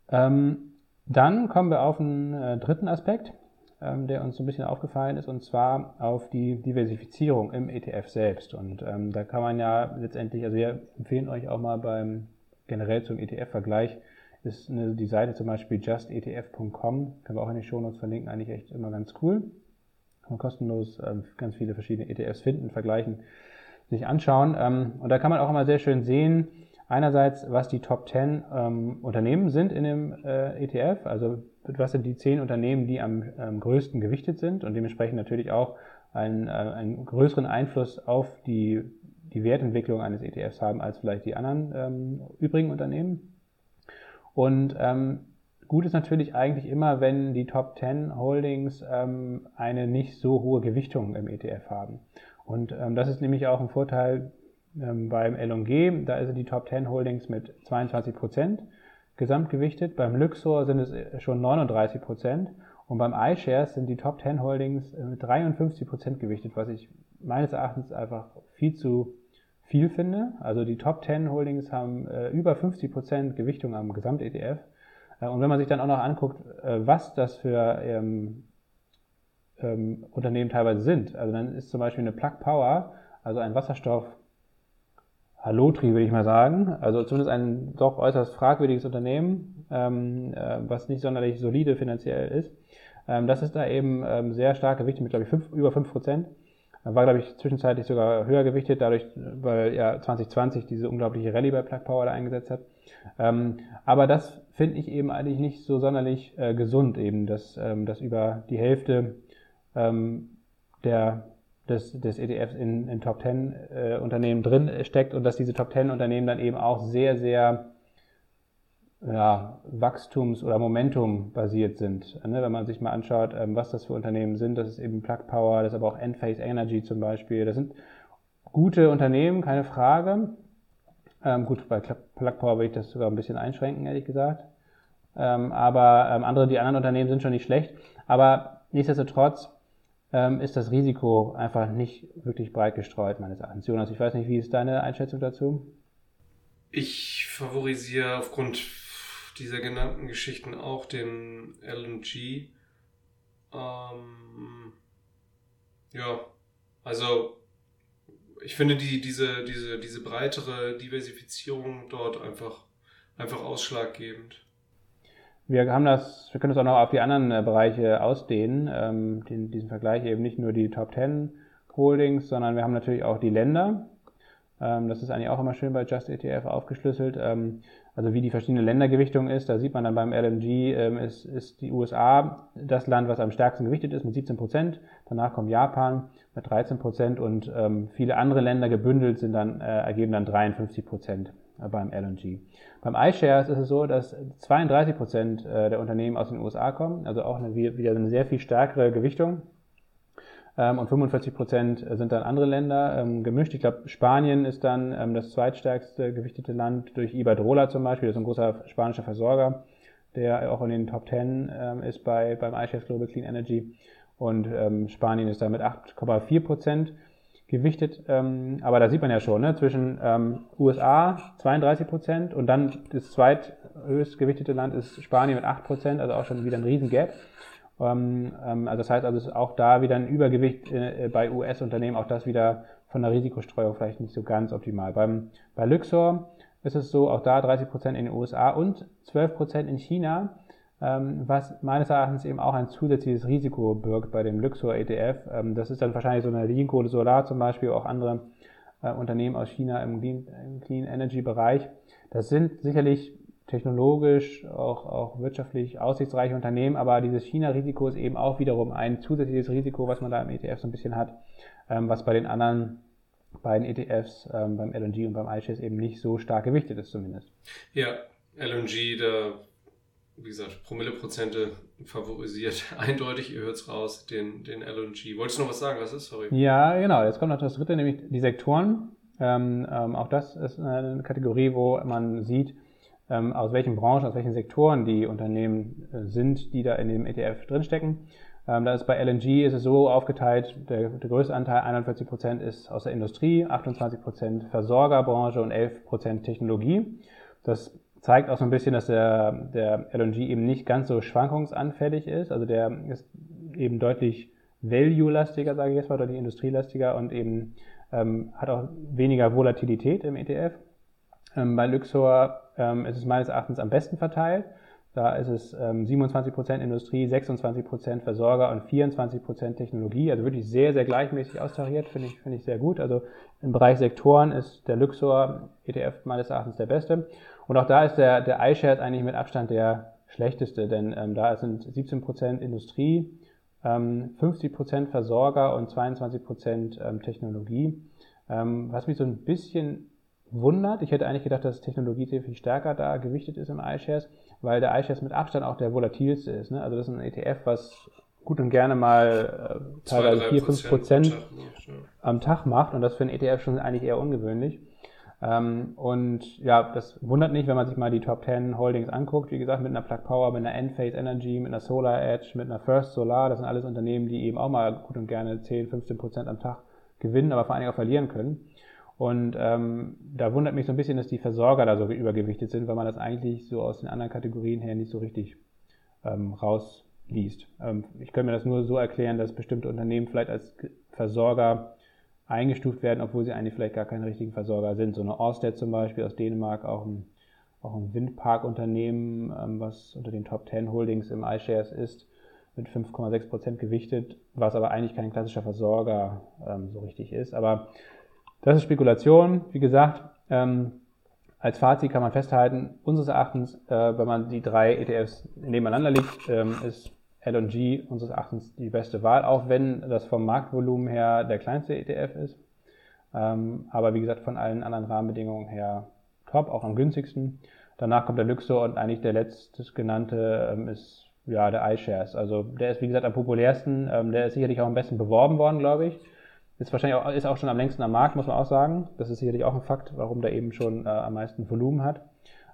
Ähm, dann kommen wir auf einen äh, dritten Aspekt, ähm, der uns so ein bisschen aufgefallen ist, und zwar auf die Diversifizierung im ETF selbst. Und ähm, da kann man ja letztendlich, also wir empfehlen euch auch mal beim generell zum ETF-Vergleich, ist eine, die Seite zum Beispiel justetf.com, können wir auch in den Shownotes verlinken, eigentlich echt immer ganz cool. Kann man kostenlos ähm, ganz viele verschiedene ETFs finden, vergleichen, sich anschauen. Ähm, und da kann man auch immer sehr schön sehen, einerseits, was die Top 10 ähm, Unternehmen sind in dem äh, ETF, also was sind die 10 Unternehmen, die am ähm, größten gewichtet sind und dementsprechend natürlich auch einen, äh, einen größeren Einfluss auf die, die Wertentwicklung eines ETFs haben als vielleicht die anderen ähm, übrigen Unternehmen. Und ähm, gut ist natürlich eigentlich immer, wenn die Top 10 Holdings ähm, eine nicht so hohe Gewichtung im ETF haben. Und ähm, das ist nämlich auch ein Vorteil ähm, beim LG. Da sind die Top 10 Holdings mit 22 Prozent gesamtgewichtet. Beim Luxor sind es äh, schon 39 Prozent. Und beim iShares sind die Top 10 Holdings äh, mit 53 Prozent gewichtet, was ich meines Erachtens einfach viel zu viel finde. Also die Top 10 Holdings haben äh, über 50 Prozent Gewichtung am Gesamt-ETF. Äh, und wenn man sich dann auch noch anguckt, was das für ähm, ähm, Unternehmen teilweise sind, also dann ist zum Beispiel eine Plug Power, also ein Wasserstoff Halotri, würde ich mal sagen. Also zumindest ein doch äußerst fragwürdiges Unternehmen, ähm, äh, was nicht sonderlich solide finanziell ist. Ähm, das ist da eben ähm, sehr stark gewichtet mit, glaube ich, fünf, über 5 Prozent. War, glaube ich, zwischenzeitlich sogar höher gewichtet, dadurch, weil ja 2020 diese unglaubliche Rallye bei Plug Power da eingesetzt hat. Ähm, aber das finde ich eben eigentlich nicht so sonderlich äh, gesund, eben, dass, ähm, dass über die Hälfte ähm, der, des, des ETFs in, in Top 10 äh, Unternehmen drin steckt und dass diese Top 10 Unternehmen dann eben auch sehr, sehr ja, Wachstums- oder Momentum-basiert sind. Ne? Wenn man sich mal anschaut, ähm, was das für Unternehmen sind, das ist eben Plug Power, das ist aber auch Enphase Energy zum Beispiel. Das sind gute Unternehmen, keine Frage. Ähm, gut, bei Plug Power würde ich das sogar ein bisschen einschränken, ehrlich gesagt. Ähm, aber ähm, andere, die anderen Unternehmen sind schon nicht schlecht. Aber nichtsdestotrotz ähm, ist das Risiko einfach nicht wirklich breit gestreut, meines Erachtens. Jonas, ich weiß nicht, wie ist deine Einschätzung dazu? Ich favorisiere aufgrund dieser genannten Geschichten auch den LNG. Ähm, ja, also ich finde die, diese, diese, diese breitere Diversifizierung dort einfach, einfach ausschlaggebend. Wir haben das, wir können es auch noch auf die anderen äh, Bereiche ausdehnen, ähm, den, diesen Vergleich eben nicht nur die Top 10 Holdings, sondern wir haben natürlich auch die Länder. Ähm, das ist eigentlich auch immer schön bei Just ETF aufgeschlüsselt. Ähm, also wie die verschiedene Ländergewichtung ist, da sieht man dann beim LMG, ähm, ist, ist die USA das Land, was am stärksten gewichtet ist mit 17 Prozent. Danach kommt Japan mit 13 Prozent und ähm, viele andere Länder gebündelt sind dann, äh, ergeben dann 53 Prozent beim LNG. Beim iShares ist es so, dass 32 Prozent äh, der Unternehmen aus den USA kommen, also auch eine, wieder eine sehr viel stärkere Gewichtung. Ähm, und 45 Prozent sind dann andere Länder ähm, gemischt. Ich glaube, Spanien ist dann ähm, das zweitstärkste gewichtete Land durch Iberdrola zum Beispiel. Das ist ein großer spanischer Versorger, der auch in den Top 10 ist bei, beim iShares Global Clean Energy. Und Spanien ist da mit 8,4 Prozent gewichtet. aber da sieht man ja schon, ne, zwischen USA 32 Prozent und dann das zweithöchst gewichtete Land ist Spanien mit 8 Prozent, also auch schon wieder ein riesen Gap. Ähm, ähm, also das heißt also, ist auch da wieder ein Übergewicht äh, bei US-Unternehmen, auch das wieder von der Risikostreuung vielleicht nicht so ganz optimal. Beim, bei Luxor ist es so, auch da 30 Prozent in den USA und 12 Prozent in China, ähm, was meines Erachtens eben auch ein zusätzliches Risiko birgt bei dem Luxor ETF. das ist dann wahrscheinlich so eine Linko Solar zum Beispiel, auch andere äh, Unternehmen aus China im Clean, Energy Bereich. Das sind sicherlich technologisch, auch, auch wirtschaftlich aussichtsreiche Unternehmen, aber dieses China-Risiko ist eben auch wiederum ein zusätzliches Risiko, was man da im ETF so ein bisschen hat, ähm, was bei den anderen beiden ETFs, ähm, beim LNG und beim iShares eben nicht so stark gewichtet ist zumindest. Ja, LNG, da, wie gesagt, Promilleprozente favorisiert [laughs] eindeutig, ihr hört es raus, den, den LNG. Wolltest du noch was sagen? Was ist? Sorry. Ja, genau. Jetzt kommt noch das dritte, nämlich die Sektoren. Ähm, ähm, auch das ist eine Kategorie, wo man sieht, ähm, aus welchen Branchen, aus welchen Sektoren die Unternehmen äh, sind, die da in dem ETF drinstecken. Ähm, da ist bei LNG ist es so aufgeteilt, der, der größte Anteil, 41 Prozent, ist aus der Industrie, 28 Prozent Versorgerbranche und 11 Prozent Technologie. Das zeigt auch so ein bisschen, dass der, der LNG eben nicht ganz so schwankungsanfällig ist. Also der ist eben deutlich value-lastiger, sage ich jetzt mal, deutlich industrielastiger und eben ähm, hat auch weniger Volatilität im ETF. Ähm, bei Luxor ähm, ist es meines Erachtens am besten verteilt. Da ist es ähm, 27% Industrie, 26% Versorger und 24% Technologie. Also wirklich sehr, sehr gleichmäßig austariert, finde ich, finde ich sehr gut. Also im Bereich Sektoren ist der Luxor ETF meines Erachtens der beste. Und auch da ist der, der iShares eigentlich mit Abstand der schlechteste, denn ähm, da sind 17% Industrie, ähm, 50% Versorger und 22% ähm, Technologie. Ähm, was mich so ein bisschen wundert. Ich hätte eigentlich gedacht, dass Technologie sehr viel stärker da gewichtet ist im iShares, weil der iShares mit Abstand auch der volatilste ist. Ne? Also das ist ein ETF, was gut und gerne mal äh, teilweise 4, 5 Prozent am Tag macht und das für einen ETF schon eigentlich eher ungewöhnlich. Ähm, und ja, das wundert nicht, wenn man sich mal die Top 10 Holdings anguckt. Wie gesagt, mit einer Plug Power, mit einer Enphase Energy, mit einer Solar Edge, mit einer First Solar. Das sind alles Unternehmen, die eben auch mal gut und gerne 10, 15 Prozent am Tag gewinnen, aber vor allen Dingen auch verlieren können. Und ähm, da wundert mich so ein bisschen, dass die Versorger da so übergewichtet sind, weil man das eigentlich so aus den anderen Kategorien her nicht so richtig ähm, rausliest. Ähm, ich könnte mir das nur so erklären, dass bestimmte Unternehmen vielleicht als Versorger eingestuft werden, obwohl sie eigentlich vielleicht gar keine richtigen Versorger sind. So eine Orsted zum Beispiel aus Dänemark, auch ein, auch ein Windparkunternehmen, ähm, was unter den Top 10 Holdings im iShares ist, mit 5,6 Prozent gewichtet, was aber eigentlich kein klassischer Versorger ähm, so richtig ist. Aber das ist Spekulation. Wie gesagt, ähm, als Fazit kann man festhalten, unseres Erachtens, äh, wenn man die drei ETFs nebeneinander legt, ähm, ist L&G unseres Erachtens die beste Wahl, auch wenn das vom Marktvolumen her der kleinste ETF ist. Ähm, aber wie gesagt, von allen anderen Rahmenbedingungen her top, auch am günstigsten. Danach kommt der Luxor und eigentlich der letzte genannte ähm, ist ja der iShares. Also der ist wie gesagt am populärsten, ähm, der ist sicherlich auch am besten beworben worden, glaube ich. Ist wahrscheinlich auch, ist auch schon am längsten am Markt, muss man auch sagen. Das ist sicherlich auch ein Fakt, warum der eben schon äh, am meisten Volumen hat.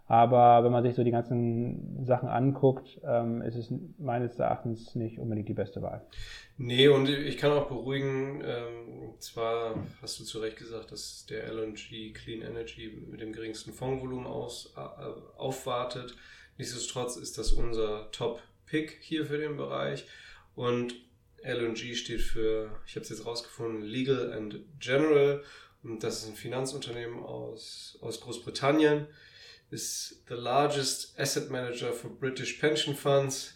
Aber wenn man sich so die ganzen Sachen anguckt, ähm, ist es meines Erachtens nicht unbedingt die beste Wahl. Nee, und ich kann auch beruhigen, ähm, zwar hast du zu Recht gesagt, dass der LNG Clean Energy mit dem geringsten Fondsvolumen aus, äh, aufwartet. Nichtsdestotrotz ist das unser Top-Pick hier für den Bereich. Und LNG steht für, ich habe es jetzt rausgefunden, Legal and General. Und das ist ein Finanzunternehmen aus, aus Großbritannien is the largest asset manager for British pension funds,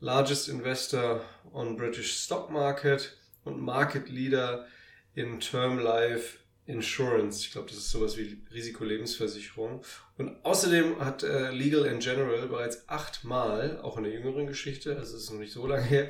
largest investor on British stock market und Market Leader in Term Life Insurance. Ich glaube, das ist sowas wie Risikolebensversicherung. Und außerdem hat äh, Legal in General bereits achtmal, auch in der jüngeren Geschichte, also es ist noch nicht so lange her,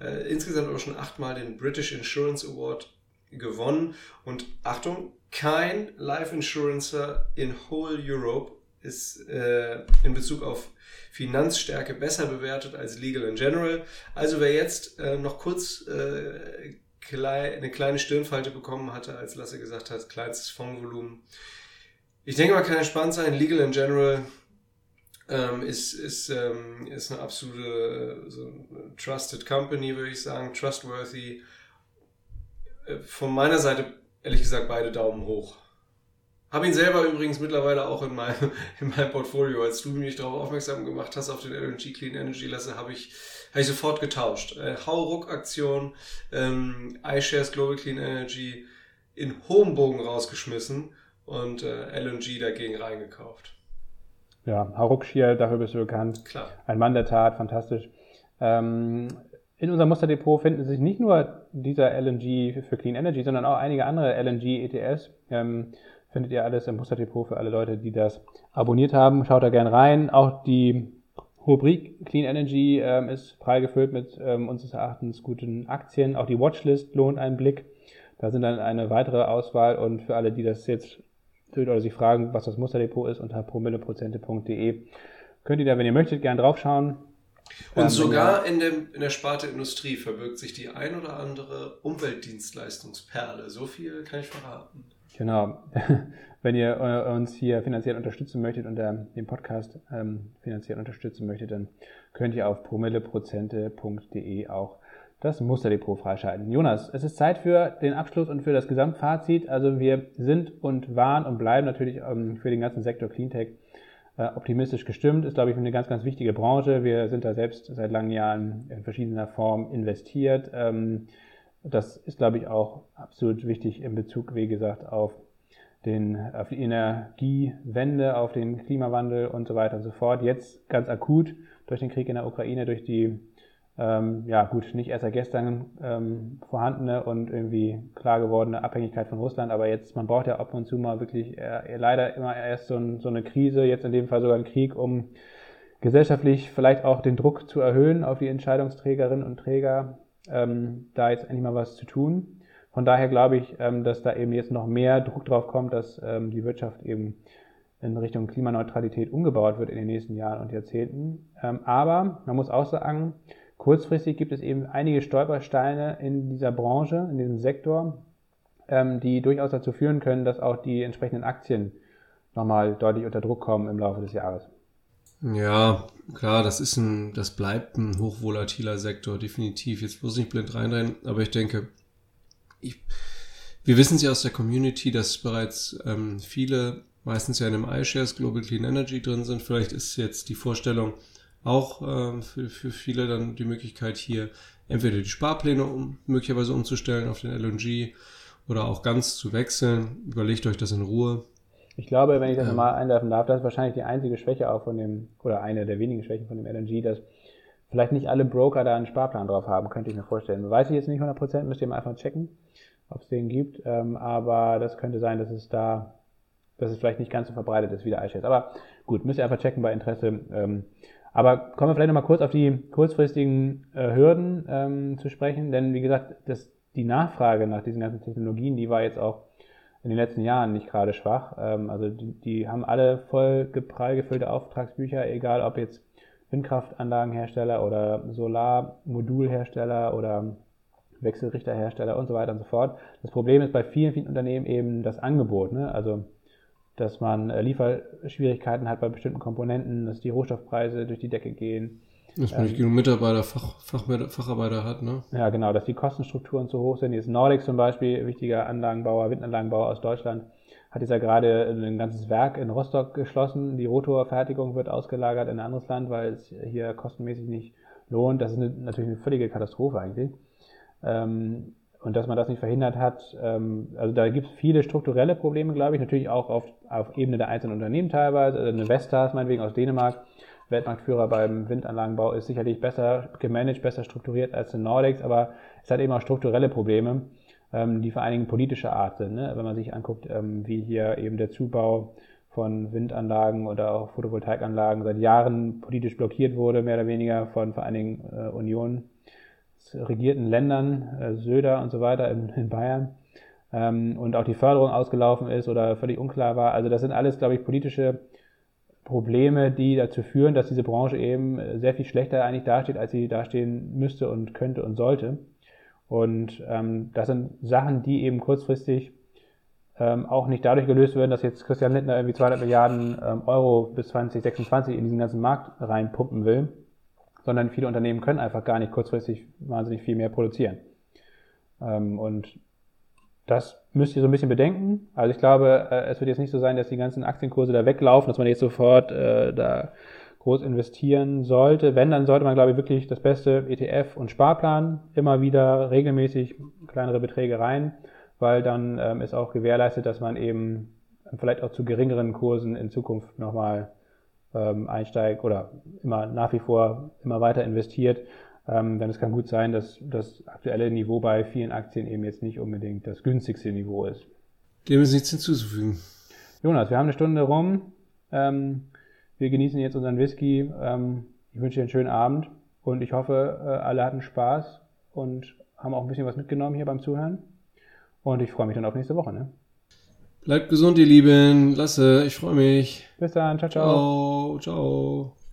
äh, insgesamt aber schon achtmal den British Insurance Award gewonnen. Und Achtung, kein Life Insurancer in whole Europe ist äh, in Bezug auf Finanzstärke besser bewertet als Legal in General. Also wer jetzt äh, noch kurz äh, klei eine kleine Stirnfalte bekommen hatte, als Lasse gesagt hat, kleinstes Fondsvolumen. Ich denke mal, kann entspannt sein. Legal in General ähm, ist, ist, ähm, ist eine absolute so trusted company, würde ich sagen, trustworthy. Äh, von meiner Seite ehrlich gesagt beide Daumen hoch. Habe ihn selber übrigens mittlerweile auch in meinem, [laughs] in meinem Portfolio. Als du mich darauf aufmerksam gemacht hast auf den LNG Clean Energy Lasse, habe ich, hab ich sofort getauscht. Äh, Hauruck-Aktion, ähm, iShares Global Clean Energy in hohem Bogen rausgeschmissen und äh, LNG dagegen reingekauft. Ja, Hauruck Schier, dafür bist du bekannt. Klar. Ein Mann der Tat, fantastisch. Ähm, in unserem Musterdepot finden sich nicht nur dieser LNG für Clean Energy, sondern auch einige andere LNG-ETFs. Ähm, Findet ihr alles im Musterdepot für alle Leute, die das abonniert haben. Schaut da gerne rein. Auch die Rubrik Clean Energy ähm, ist prall gefüllt mit ähm, unseres Erachtens guten Aktien. Auch die Watchlist lohnt einen Blick. Da sind dann eine weitere Auswahl und für alle, die das jetzt oder sich fragen, was das Musterdepot ist, unter promilleprozente.de könnt ihr da, wenn ihr möchtet, gerne draufschauen. Und ähm, sogar in, dem, in der Sparte Industrie verbirgt sich die ein oder andere Umweltdienstleistungsperle. So viel kann ich verraten. Genau. [laughs] Wenn ihr uns hier finanziell unterstützen möchtet und den Podcast ähm, finanziell unterstützen möchtet, dann könnt ihr auf promilleprozente.de auch das Musterdepot freischalten. Jonas, es ist Zeit für den Abschluss und für das Gesamtfazit. Also wir sind und waren und bleiben natürlich ähm, für den ganzen Sektor Cleantech äh, optimistisch gestimmt. Ist, glaube ich, eine ganz, ganz wichtige Branche. Wir sind da selbst seit langen Jahren in verschiedener Form investiert. Ähm, das ist, glaube ich, auch absolut wichtig in Bezug, wie gesagt, auf, den, auf die Energiewende, auf den Klimawandel und so weiter und so fort. Jetzt ganz akut durch den Krieg in der Ukraine, durch die, ähm, ja gut, nicht erst seit gestern ähm, vorhandene und irgendwie klar gewordene Abhängigkeit von Russland, aber jetzt, man braucht ja ab und zu mal wirklich äh, leider immer erst so, ein, so eine Krise, jetzt in dem Fall sogar ein Krieg, um gesellschaftlich vielleicht auch den Druck zu erhöhen auf die Entscheidungsträgerinnen und Träger ähm, da jetzt endlich mal was zu tun. Von daher glaube ich, ähm, dass da eben jetzt noch mehr Druck drauf kommt, dass ähm, die Wirtschaft eben in Richtung Klimaneutralität umgebaut wird in den nächsten Jahren und Jahrzehnten. Ähm, aber man muss auch sagen, kurzfristig gibt es eben einige Stolpersteine in dieser Branche, in diesem Sektor, ähm, die durchaus dazu führen können, dass auch die entsprechenden Aktien nochmal deutlich unter Druck kommen im Laufe des Jahres. Ja, klar, das ist ein, das bleibt ein hochvolatiler Sektor, definitiv. Jetzt muss ich nicht blind reinrennen, aber ich denke, ich, wir wissen es ja aus der Community, dass bereits ähm, viele, meistens ja in einem iShares Global Clean Energy drin sind. Vielleicht ist jetzt die Vorstellung auch ähm, für, für viele dann die Möglichkeit hier entweder die Sparpläne um, möglicherweise umzustellen auf den LNG oder auch ganz zu wechseln. Überlegt euch das in Ruhe. Ich glaube, wenn ich das ja. mal einwerfen darf, das ist wahrscheinlich die einzige Schwäche auch von dem, oder eine der wenigen Schwächen von dem LNG, dass vielleicht nicht alle Broker da einen Sparplan drauf haben, könnte ich mir vorstellen. Weiß ich jetzt nicht 100%, müsst ihr mal einfach checken, ob es den gibt. Ähm, aber das könnte sein, dass es da, dass es vielleicht nicht ganz so verbreitet ist wie der iShares. Aber gut, müsst ihr einfach checken bei Interesse. Ähm, aber kommen wir vielleicht nochmal kurz auf die kurzfristigen äh, Hürden ähm, zu sprechen, denn wie gesagt, das, die Nachfrage nach diesen ganzen Technologien, die war jetzt auch in den letzten Jahren nicht gerade schwach. Ähm, also die, die haben alle voll prall gefüllte Auftragsbücher, egal ob jetzt Windkraftanlagenhersteller oder Solarmodulhersteller oder Wechselrichterhersteller und so weiter und so fort. Das Problem ist bei vielen, vielen Unternehmen eben das Angebot. Ne? Also dass man äh, Lieferschwierigkeiten hat bei bestimmten Komponenten, dass die Rohstoffpreise durch die Decke gehen, dass man nicht genug Mitarbeiter, Fach, Fach, Facharbeiter hat, ne? Ja, genau, dass die Kostenstrukturen zu hoch sind. Jetzt Nordic zum Beispiel, wichtiger Anlagenbauer, Windanlagenbauer aus Deutschland, hat jetzt ja gerade ein ganzes Werk in Rostock geschlossen. Die Rotorfertigung wird ausgelagert in ein anderes Land, weil es hier kostenmäßig nicht lohnt. Das ist eine, natürlich eine völlige Katastrophe eigentlich. Ähm, und dass man das nicht verhindert hat, ähm, also da gibt es viele strukturelle Probleme, glaube ich, natürlich auch auf, auf Ebene der einzelnen Unternehmen teilweise. Also eine Vestas meinetwegen aus Dänemark Weltmarktführer beim Windanlagenbau, ist sicherlich besser gemanagt, besser strukturiert als die Nordics, aber es hat eben auch strukturelle Probleme, ähm, die vor allen Dingen politischer Art sind. Ne? Wenn man sich anguckt, ähm, wie hier eben der Zubau von Windanlagen oder auch Photovoltaikanlagen seit Jahren politisch blockiert wurde, mehr oder weniger von vor allen Dingen äh, Union regierten Ländern, äh, Söder und so weiter in, in Bayern, ähm, und auch die Förderung ausgelaufen ist oder völlig unklar war. Also das sind alles, glaube ich, politische Probleme, die dazu führen, dass diese Branche eben sehr viel schlechter eigentlich dasteht, als sie dastehen müsste und könnte und sollte. Und ähm, das sind Sachen, die eben kurzfristig ähm, auch nicht dadurch gelöst werden, dass jetzt Christian Lindner irgendwie 200 Milliarden ähm, Euro bis 2026 in diesen ganzen Markt reinpumpen will, sondern viele Unternehmen können einfach gar nicht kurzfristig wahnsinnig viel mehr produzieren. Ähm, und das müsst ihr so ein bisschen bedenken. Also ich glaube, äh, es wird jetzt nicht so sein, dass die ganzen Aktienkurse da weglaufen, dass man jetzt sofort äh, da groß investieren sollte. Wenn, dann sollte man, glaube ich, wirklich das beste ETF und Sparplan immer wieder regelmäßig kleinere Beträge rein, weil dann ähm, ist auch gewährleistet, dass man eben vielleicht auch zu geringeren Kursen in Zukunft nochmal ähm, einsteigt oder immer nach wie vor immer weiter investiert ähm, denn es kann gut sein, dass das aktuelle Niveau bei vielen Aktien eben jetzt nicht unbedingt das günstigste Niveau ist. Dem ist nichts hinzuzufügen. Jonas, wir haben eine Stunde rum. Ähm, wir genießen jetzt unseren Whisky. Ähm, ich wünsche dir einen schönen Abend und ich hoffe, äh, alle hatten Spaß und haben auch ein bisschen was mitgenommen hier beim Zuhören. Und ich freue mich dann auf nächste Woche. Ne? Bleibt gesund, ihr Lieben. Lasse, ich freue mich. Bis dann. Ciao, ciao. Ciao, ciao.